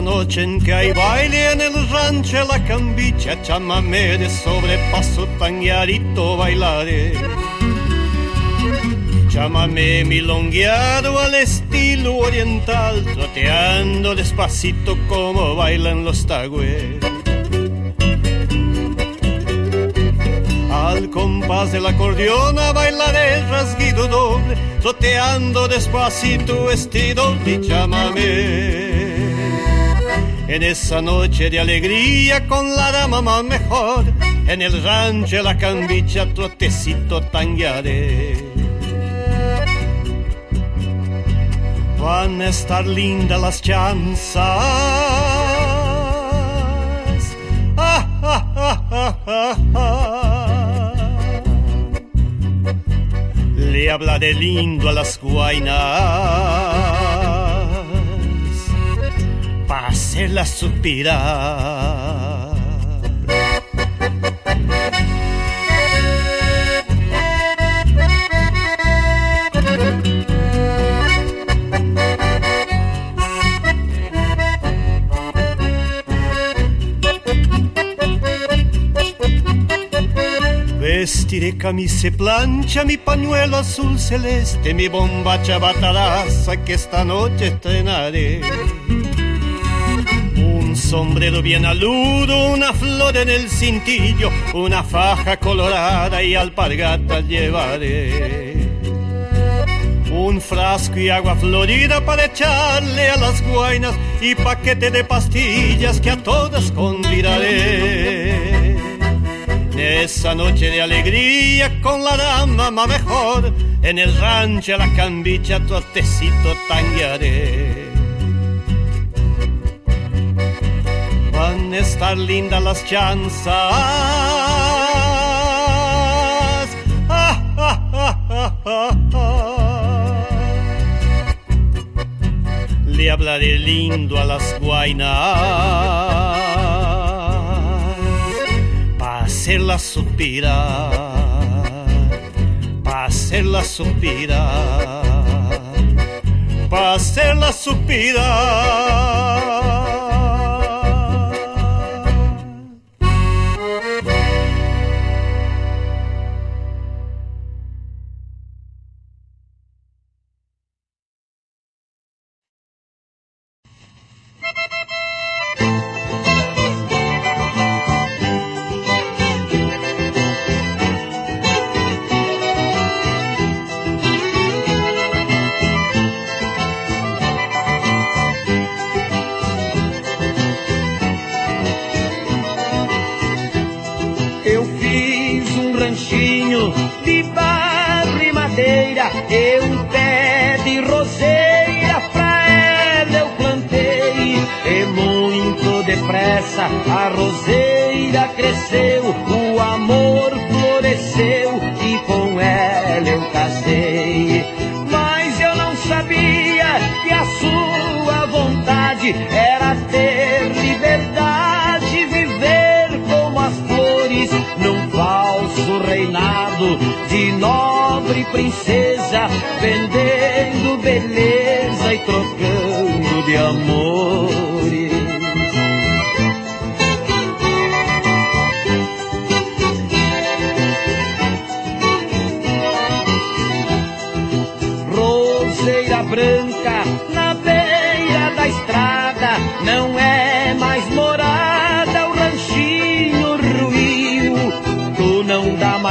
Noche en que hay baile en el rancho la cambicha, chámame de sobrepaso tanguearito bailaré. Chámame milongueado al estilo oriental, troteando despacito como bailan los tagües. Al compás del acordeón a bailaré el rasguido doble, troteando despacito estilo y chámame. En esa noche de alegría con la dama más mejor, en el rancho la cambicha trotecito tanguearé. Van a estar lindas las chanzas. Ah, ah, ah, ah, ah. Le hablaré lindo a las guainas hacerla suspirar. Vestiré camisa y plancha, mi pañuelo azul celeste, mi bombacha batalaza que esta noche estrenaré sombrero bien aludo, una flor en el cintillo, una faja colorada y alpargatas llevaré. Un frasco y agua florida para echarle a las guainas y paquete de pastillas que a todas convidaré. Esa noche de alegría con la dama más mejor, en el rancho la cambicha trotecito tanguearé. Van a estar lindas las chanzas. Ah, ah, ah, Le hablaré lindo a las guainas para hacerlas suspirar, para hacerlas suspirar, para hacerlas suspirar. Era ter liberdade, viver como as flores num falso reinado de nobre princesa, vendendo beleza e trocando de amores.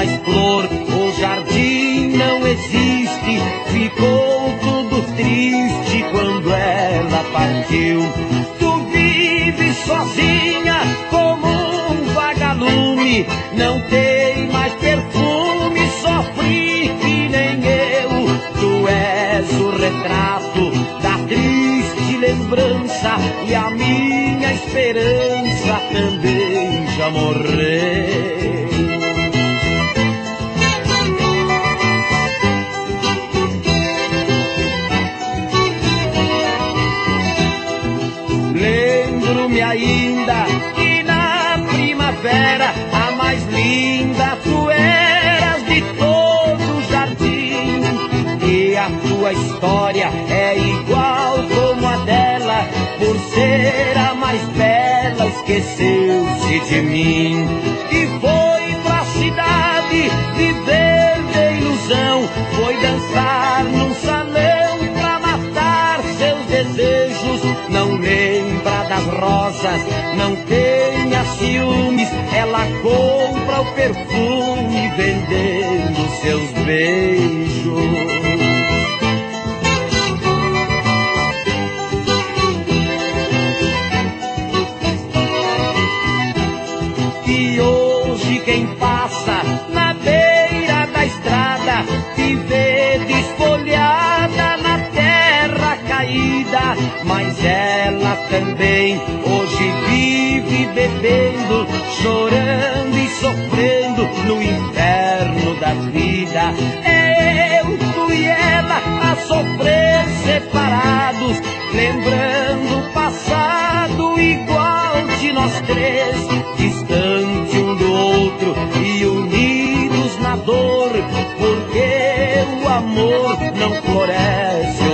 Mais flor, o jardim não existe. Ficou tudo triste quando ela partiu. Tu vives sozinha como um vagalume, não tem mais perfume, sofre que nem eu. Tu és o retrato da triste lembrança e a minha esperança também já morreu. Lembro-me ainda que na primavera a mais linda tu eras de todo o jardim. E a tua história é igual como a dela, por ser a mais bela, esqueceu-se de mim. Das rosas, não tenha ciúmes. Ela compra o perfume vendendo seus beijos. E hoje quem passa na beira da estrada te vê desfolhada na terra caída, mas ela também hoje vive bebendo, chorando e sofrendo no inferno da vida. É eu, tu e ela a sofrer separados, lembrando o passado igual de nós três, distante um do outro e unidos na dor, porque o amor não floresce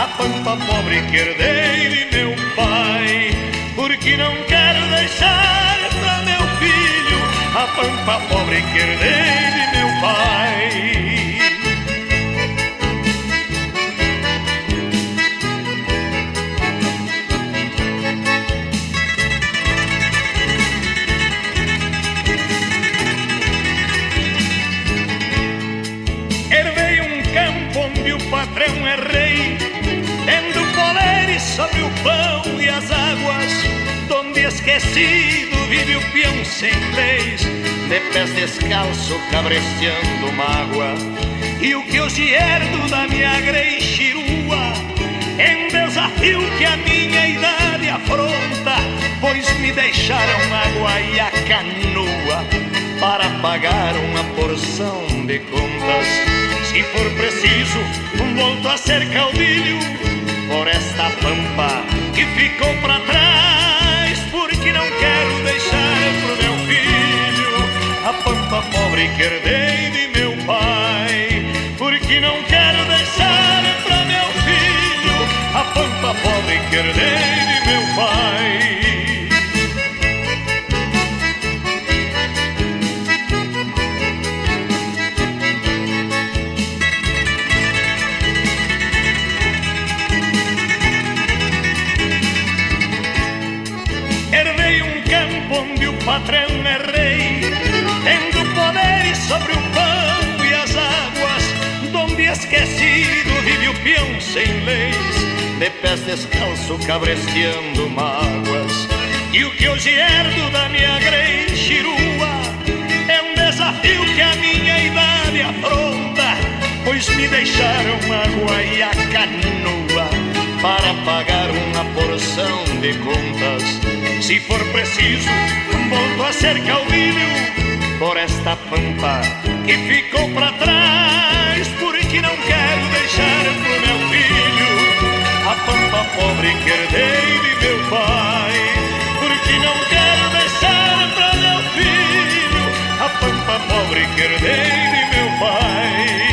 a pampa pobre que herdei de meu pai, porque não quero deixar para meu filho a pampa pobre que herdei de meu pai. Esquecido vive o peão sem leis, de pés descalço cabresteando mágoa. E o que hoje herdo da minha greichirua, em desafio que a minha idade afronta, pois me deixaram água e a canoa para pagar uma porção de contas. Se for preciso, volto a ser caudilho por esta pampa que ficou para trás, a pampa pobre que herdei de meu pai, porque não quero deixar pra meu filho a pampa pobre que herdei de meu pai. Herdei um campo onde o patrão vive o peão sem leis de pés descalço cabresteando mágoas. E o que hoje herdo da minha grenchirua é um desafio que a minha idade afronta, pois me deixaram água e a canoa para pagar uma porção de contas. Se for preciso, volto a ser caudilho por esta pampa que ficou para trás, pampa pobre que herdei de meu pai, porque não quero deixar para meu filho a pampa pobre que herdei de meu pai.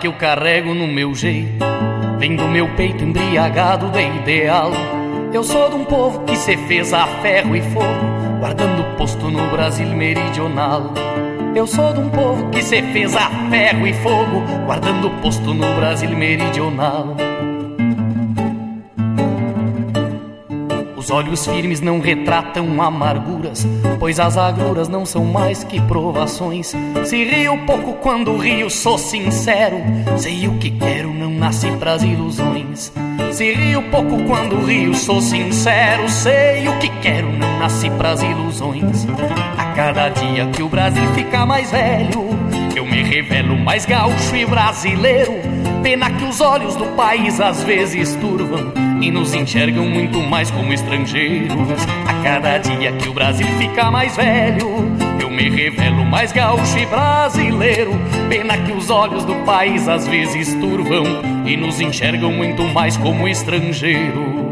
Que eu carrego no meu jeito. Vem do meu peito embriagado de ideal. Eu sou de um povo que se fez a ferro e fogo Guardando posto no Brasil meridional. Eu sou de um povo que se fez a ferro e fogo Guardando posto no Brasil meridional Os olhos firmes não retratam amarguras, pois as agruras não são mais que provações. Se rio pouco quando rio, sou sincero. Sei o que quero, não nasci pras ilusões. Se rio pouco quando rio, sou sincero. Sei o que quero, não nasci pras ilusões. A cada dia que o Brasil fica mais velho, eu me revelo mais gaúcho e brasileiro. Pena que os olhos do país às vezes turvam e nos enxergam muito mais como estrangeiros. A cada dia que o Brasil fica mais velho, eu me revelo mais gaúcho e brasileiro. Pena que os olhos do país às vezes turvam e nos enxergam muito mais como estrangeiros.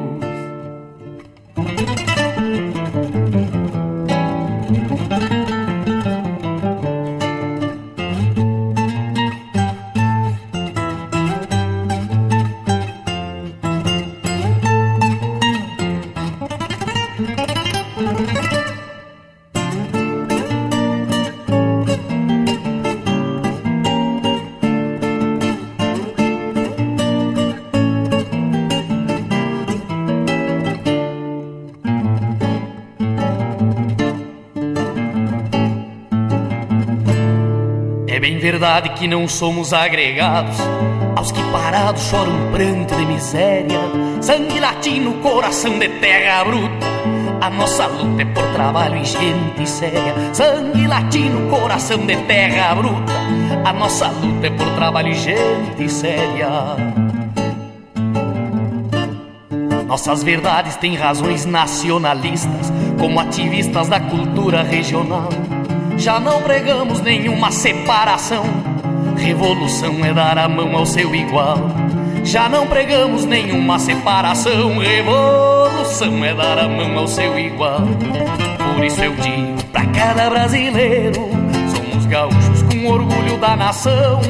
Verdade que não somos agregados aos que parados choram pranto de miséria. Sangue latino, coração de terra bruta. A nossa luta é por trabalho e gente séria. Sangue latino, coração de terra bruta. A nossa luta é por trabalho e gente séria. Nossas verdades têm razões nacionalistas, como ativistas da cultura regional. Já não pregamos nenhuma separação. Revolução é dar a mão ao seu igual. Já não pregamos nenhuma separação. Revolução é dar a mão ao seu igual. Por isso eu digo pra cada brasileiro: somos gaúchos com orgulho da nação.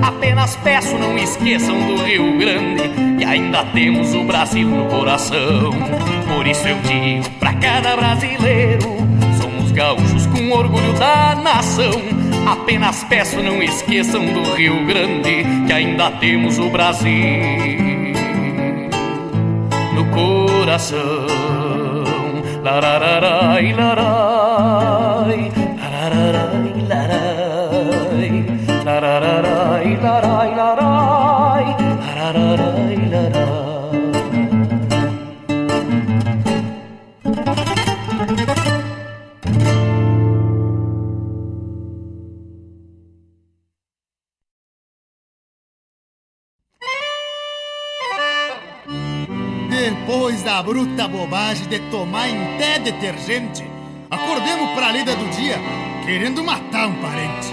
Apenas peço, não esqueçam do Rio Grande, que ainda temos o Brasil no coração. Por isso eu digo pra cada brasileiro: somos gaúchos orgulho da nação. Apenas peço, não esqueçam do Rio Grande, que ainda temos o Brasil no coração. Lararai, larai, bruta bobagem de tomar em té detergente, acordemos pra lida do dia querendo matar um parente.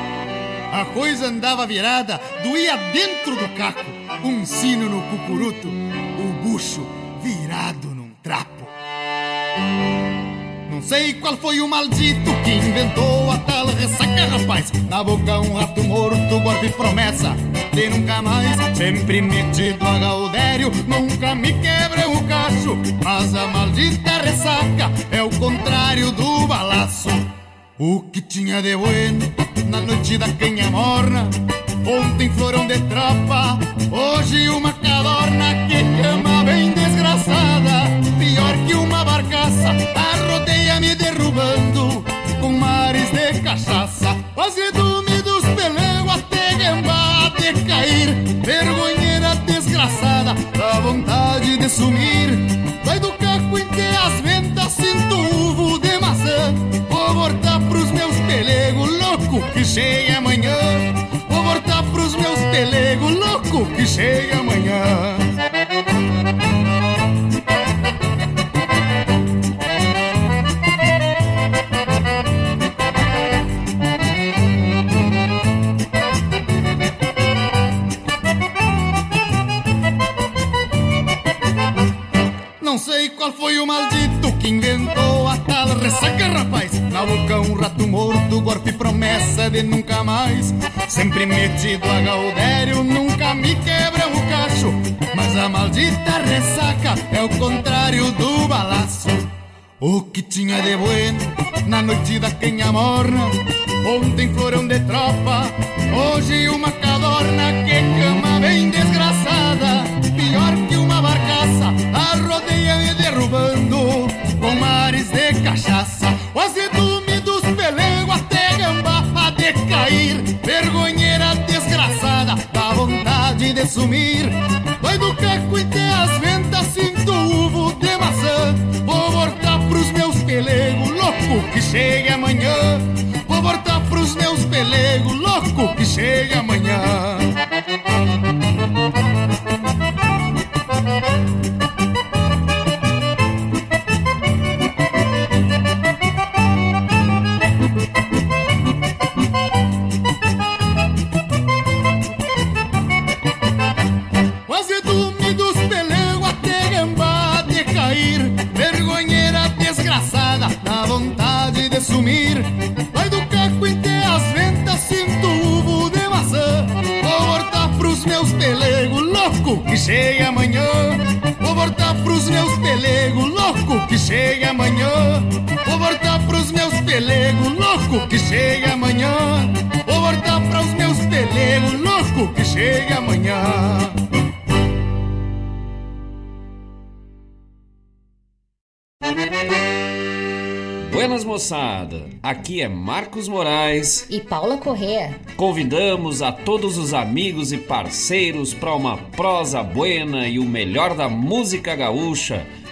A coisa andava virada, doía dentro do caco, um sino no cucuruto, o bucho virado num trapo. Não sei qual foi o maldito que inventou a tal ressaca, rapaz. Na boca um rato morto, guarda promessa de nunca mais. Sempre metido a Gaudério, nunca me quebra o cacho. Mas a maldita ressaca é o contrário do balaço. O que tinha de bueno na noite da canha morna. Ontem florão de tropa, hoje uma cadorna que cama bem desgraçada. Pior que uma barcaça, arrodeia me derrubando com mares de cachaça. Quase dos pelego até gambá de cair. Vergonheira desgraçada, dá vontade de sumir. Vai do caco em as ventas, sinto uvo de maçã. Vou voltar pros meus pelegos louco que chega amanhã. Pelegos louco que chega amanhã. Não sei qual foi o maldito que inventou a tal ressaca, rapaz. Na boca um rato morto, golpe promessa de nunca mais. Sempre metido a Gaudério, nunca me quebra o cacho. Mas a maldita ressaca é o contrário do balaço. O que tinha de bueno na noite da canha morna. Ontem florão de tropa, hoje uma cadorna que cama bem desgraçada. Pior que uma barcaça, arrodeia me derrubando mares de cachaça. O azedume decair. Vergonheira desgraçada, dá vontade de sumir. Vai do caco e as ventas, sinto uvo de maçã. Vou voltar pros meus pelegos, louco que chegue amanhã. Vou voltar pros meus pelegos, louco que chegue amanhã. Chega amanhã. Vou voltar pros meus pelegos, louco que chega amanhã. Vou voltar pros meus pelegos, louco que chega amanhã. Buenas moçada, aqui é Marcos Moraes e Paula Correa. Convidamos a todos os amigos e parceiros para uma prosa buena e o melhor da música gaúcha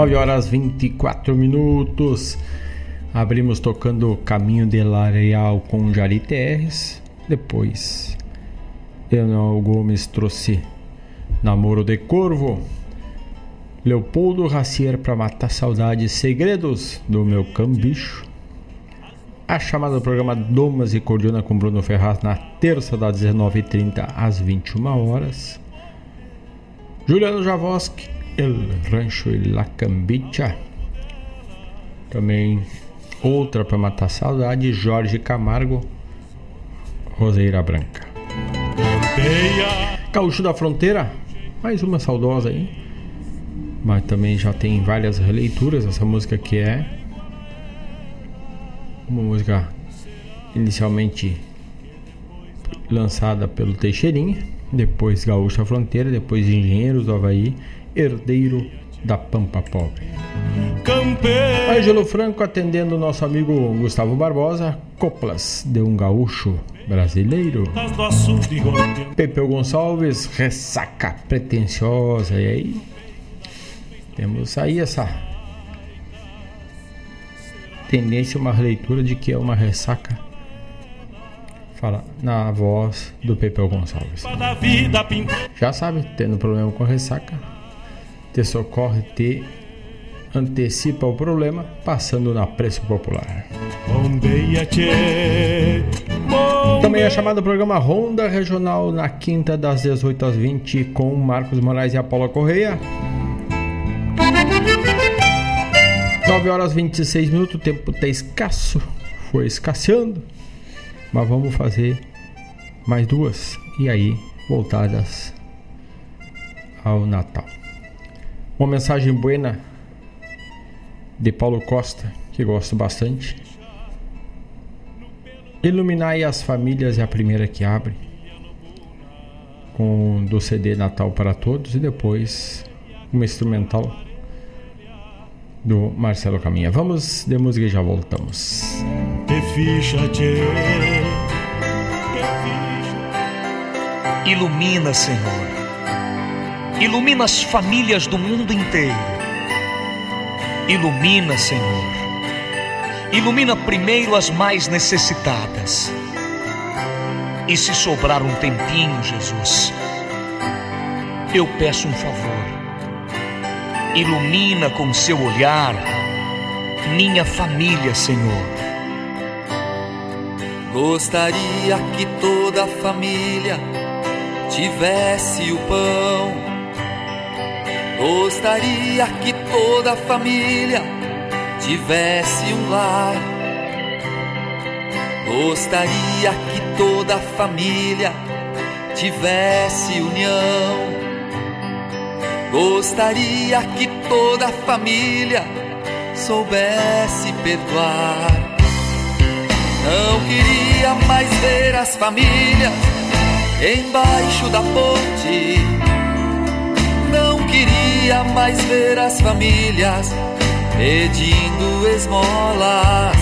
Nove horas 24 minutos. Abrimos tocando Caminho de Lareal com Jari Terres. Depois, Leonel Gomes trouxe Namoro de Corvo. Leopoldo Racier para matar saudades, segredos do meu cambicho. A chamada do programa Domas e Cordiona com Bruno Ferraz na terça das 19h30 às 21 horas. Juliano Javoski, El Rancho e La Cambicha. Também outra para matar saudade, Jorge Camargo, Roseira Branca. Gaúcho da Fronteira, mais uma saudosa aí. Mas também já tem várias releituras. Essa música que é uma música inicialmente lançada pelo Teixeirinha, depois Gaúcha Fronteira, depois Engenheiros do Havaí, Herdeiro da Pampa Pobre. Ângelo Franco atendendo o nosso amigo Gustavo Barbosa, Coplas de um Gaúcho brasileiro. Pepeu Gonçalves, ressaca pretensiosa. E aí? Temos aí essa tendência, uma leitura de que é uma ressaca. Fala na voz do Pepeu Gonçalves. Já sabe, tendo problema com ressaca, te socorre, te antecipa o problema passando na preço popular. Também é chamado programa Ronda Regional na quinta das 18 às 20 com Marcos Moraes e Apolo Correia. 9 horas 26 minutos, o tempo está escasso, foi escasseando, mas vamos fazer mais duas e aí voltadas ao Natal. Uma mensagem buena de Paulo Costa, que gosto bastante. Iluminai as famílias é a primeira que abre, com do CD Natal para Todos e depois uma instrumental do Marcelo Caminha. Vamos de música e já voltamos. Ilumina, Senhor. Ilumina as famílias do mundo inteiro. Ilumina, Senhor. Ilumina primeiro as mais necessitadas. E se sobrar um tempinho, Jesus, eu peço um favor. Ilumina com seu olhar minha família, Senhor. Gostaria que toda a família tivesse o pão. Gostaria que toda a família tivesse um lar. Gostaria que toda a família tivesse união. Gostaria que toda a família soubesse perdoar. Não queria mais ver as famílias embaixo da ponte. Queria mais ver as famílias pedindo esmolas.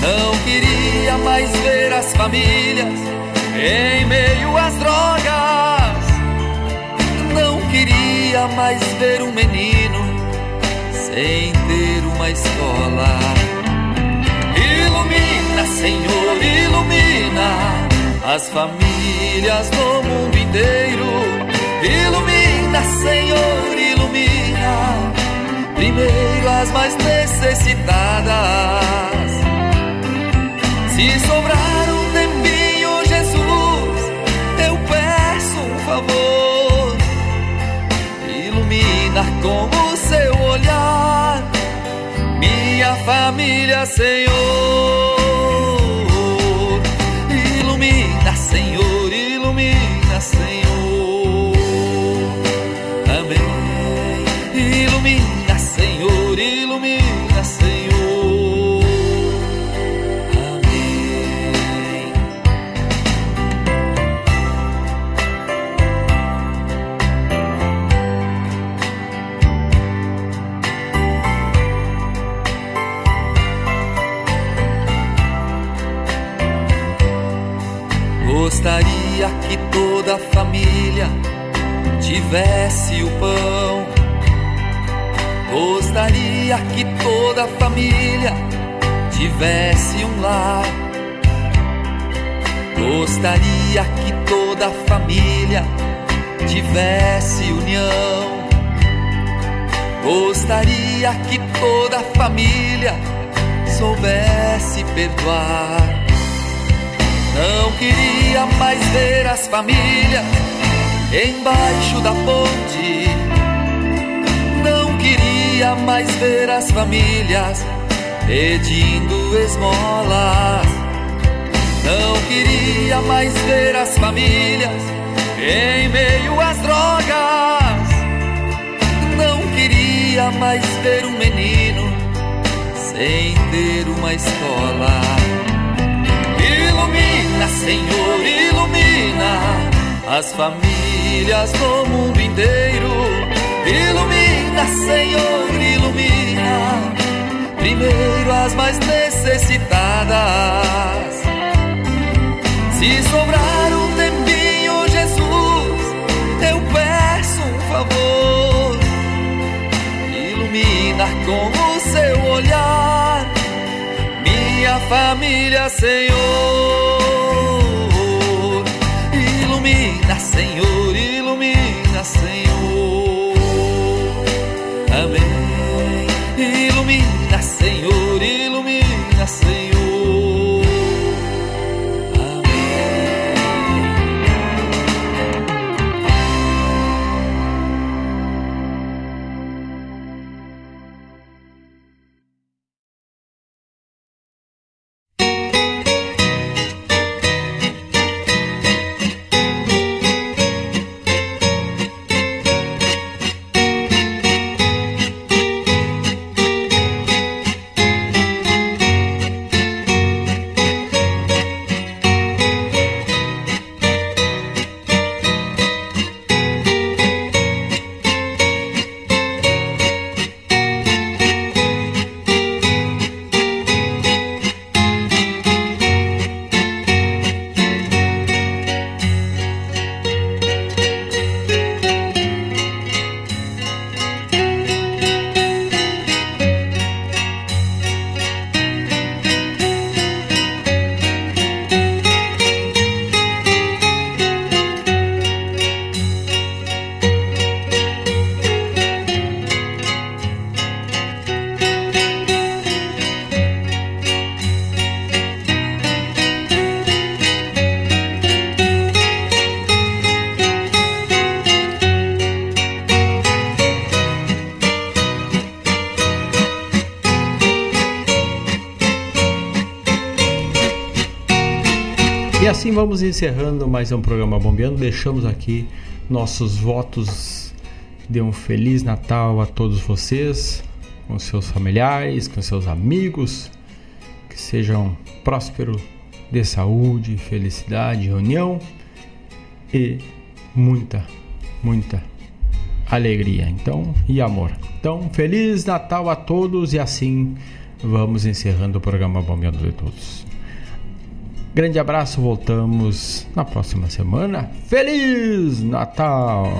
Não queria mais ver as famílias em meio às drogas. Não queria mais ver um menino sem ter uma escola. Ilumina, Senhor, ilumina as famílias do mundo inteiro. Ilumina, Senhor, ilumina primeiro as mais necessitadas. Se sobrar um tempinho, Jesus, eu peço um favor. Ilumina com o seu olhar minha família, Senhor. Tivesse o pão. Gostaria que toda a família tivesse um lar. Gostaria que toda a família tivesse união. Gostaria que toda a família soubesse perdoar. Não queria mais ver as famílias embaixo da ponte. Não queria mais ver as famílias pedindo esmolas. Não queria mais ver as famílias em meio às drogas. Não queria mais ver um menino sem ter uma escola. Ilumina, Senhor, ilumina as famílias do mundo inteiro. Ilumina, Senhor, ilumina primeiro as mais necessitadas. Se sobrar um tempinho, Jesus, eu peço um favor. Ilumina com o seu olhar minha família, Senhor. Vamos encerrando mais um programa Bombeando. Deixamos aqui nossos votos de um Feliz Natal a todos vocês, com seus familiares, com seus amigos. Que sejam prósperos de saúde, felicidade, união e muita, muita alegria. Então, e amor. Então, Feliz Natal a todos e assim vamos encerrando o programa Bombeando de Todos. Grande abraço, voltamos na próxima semana. Feliz Natal!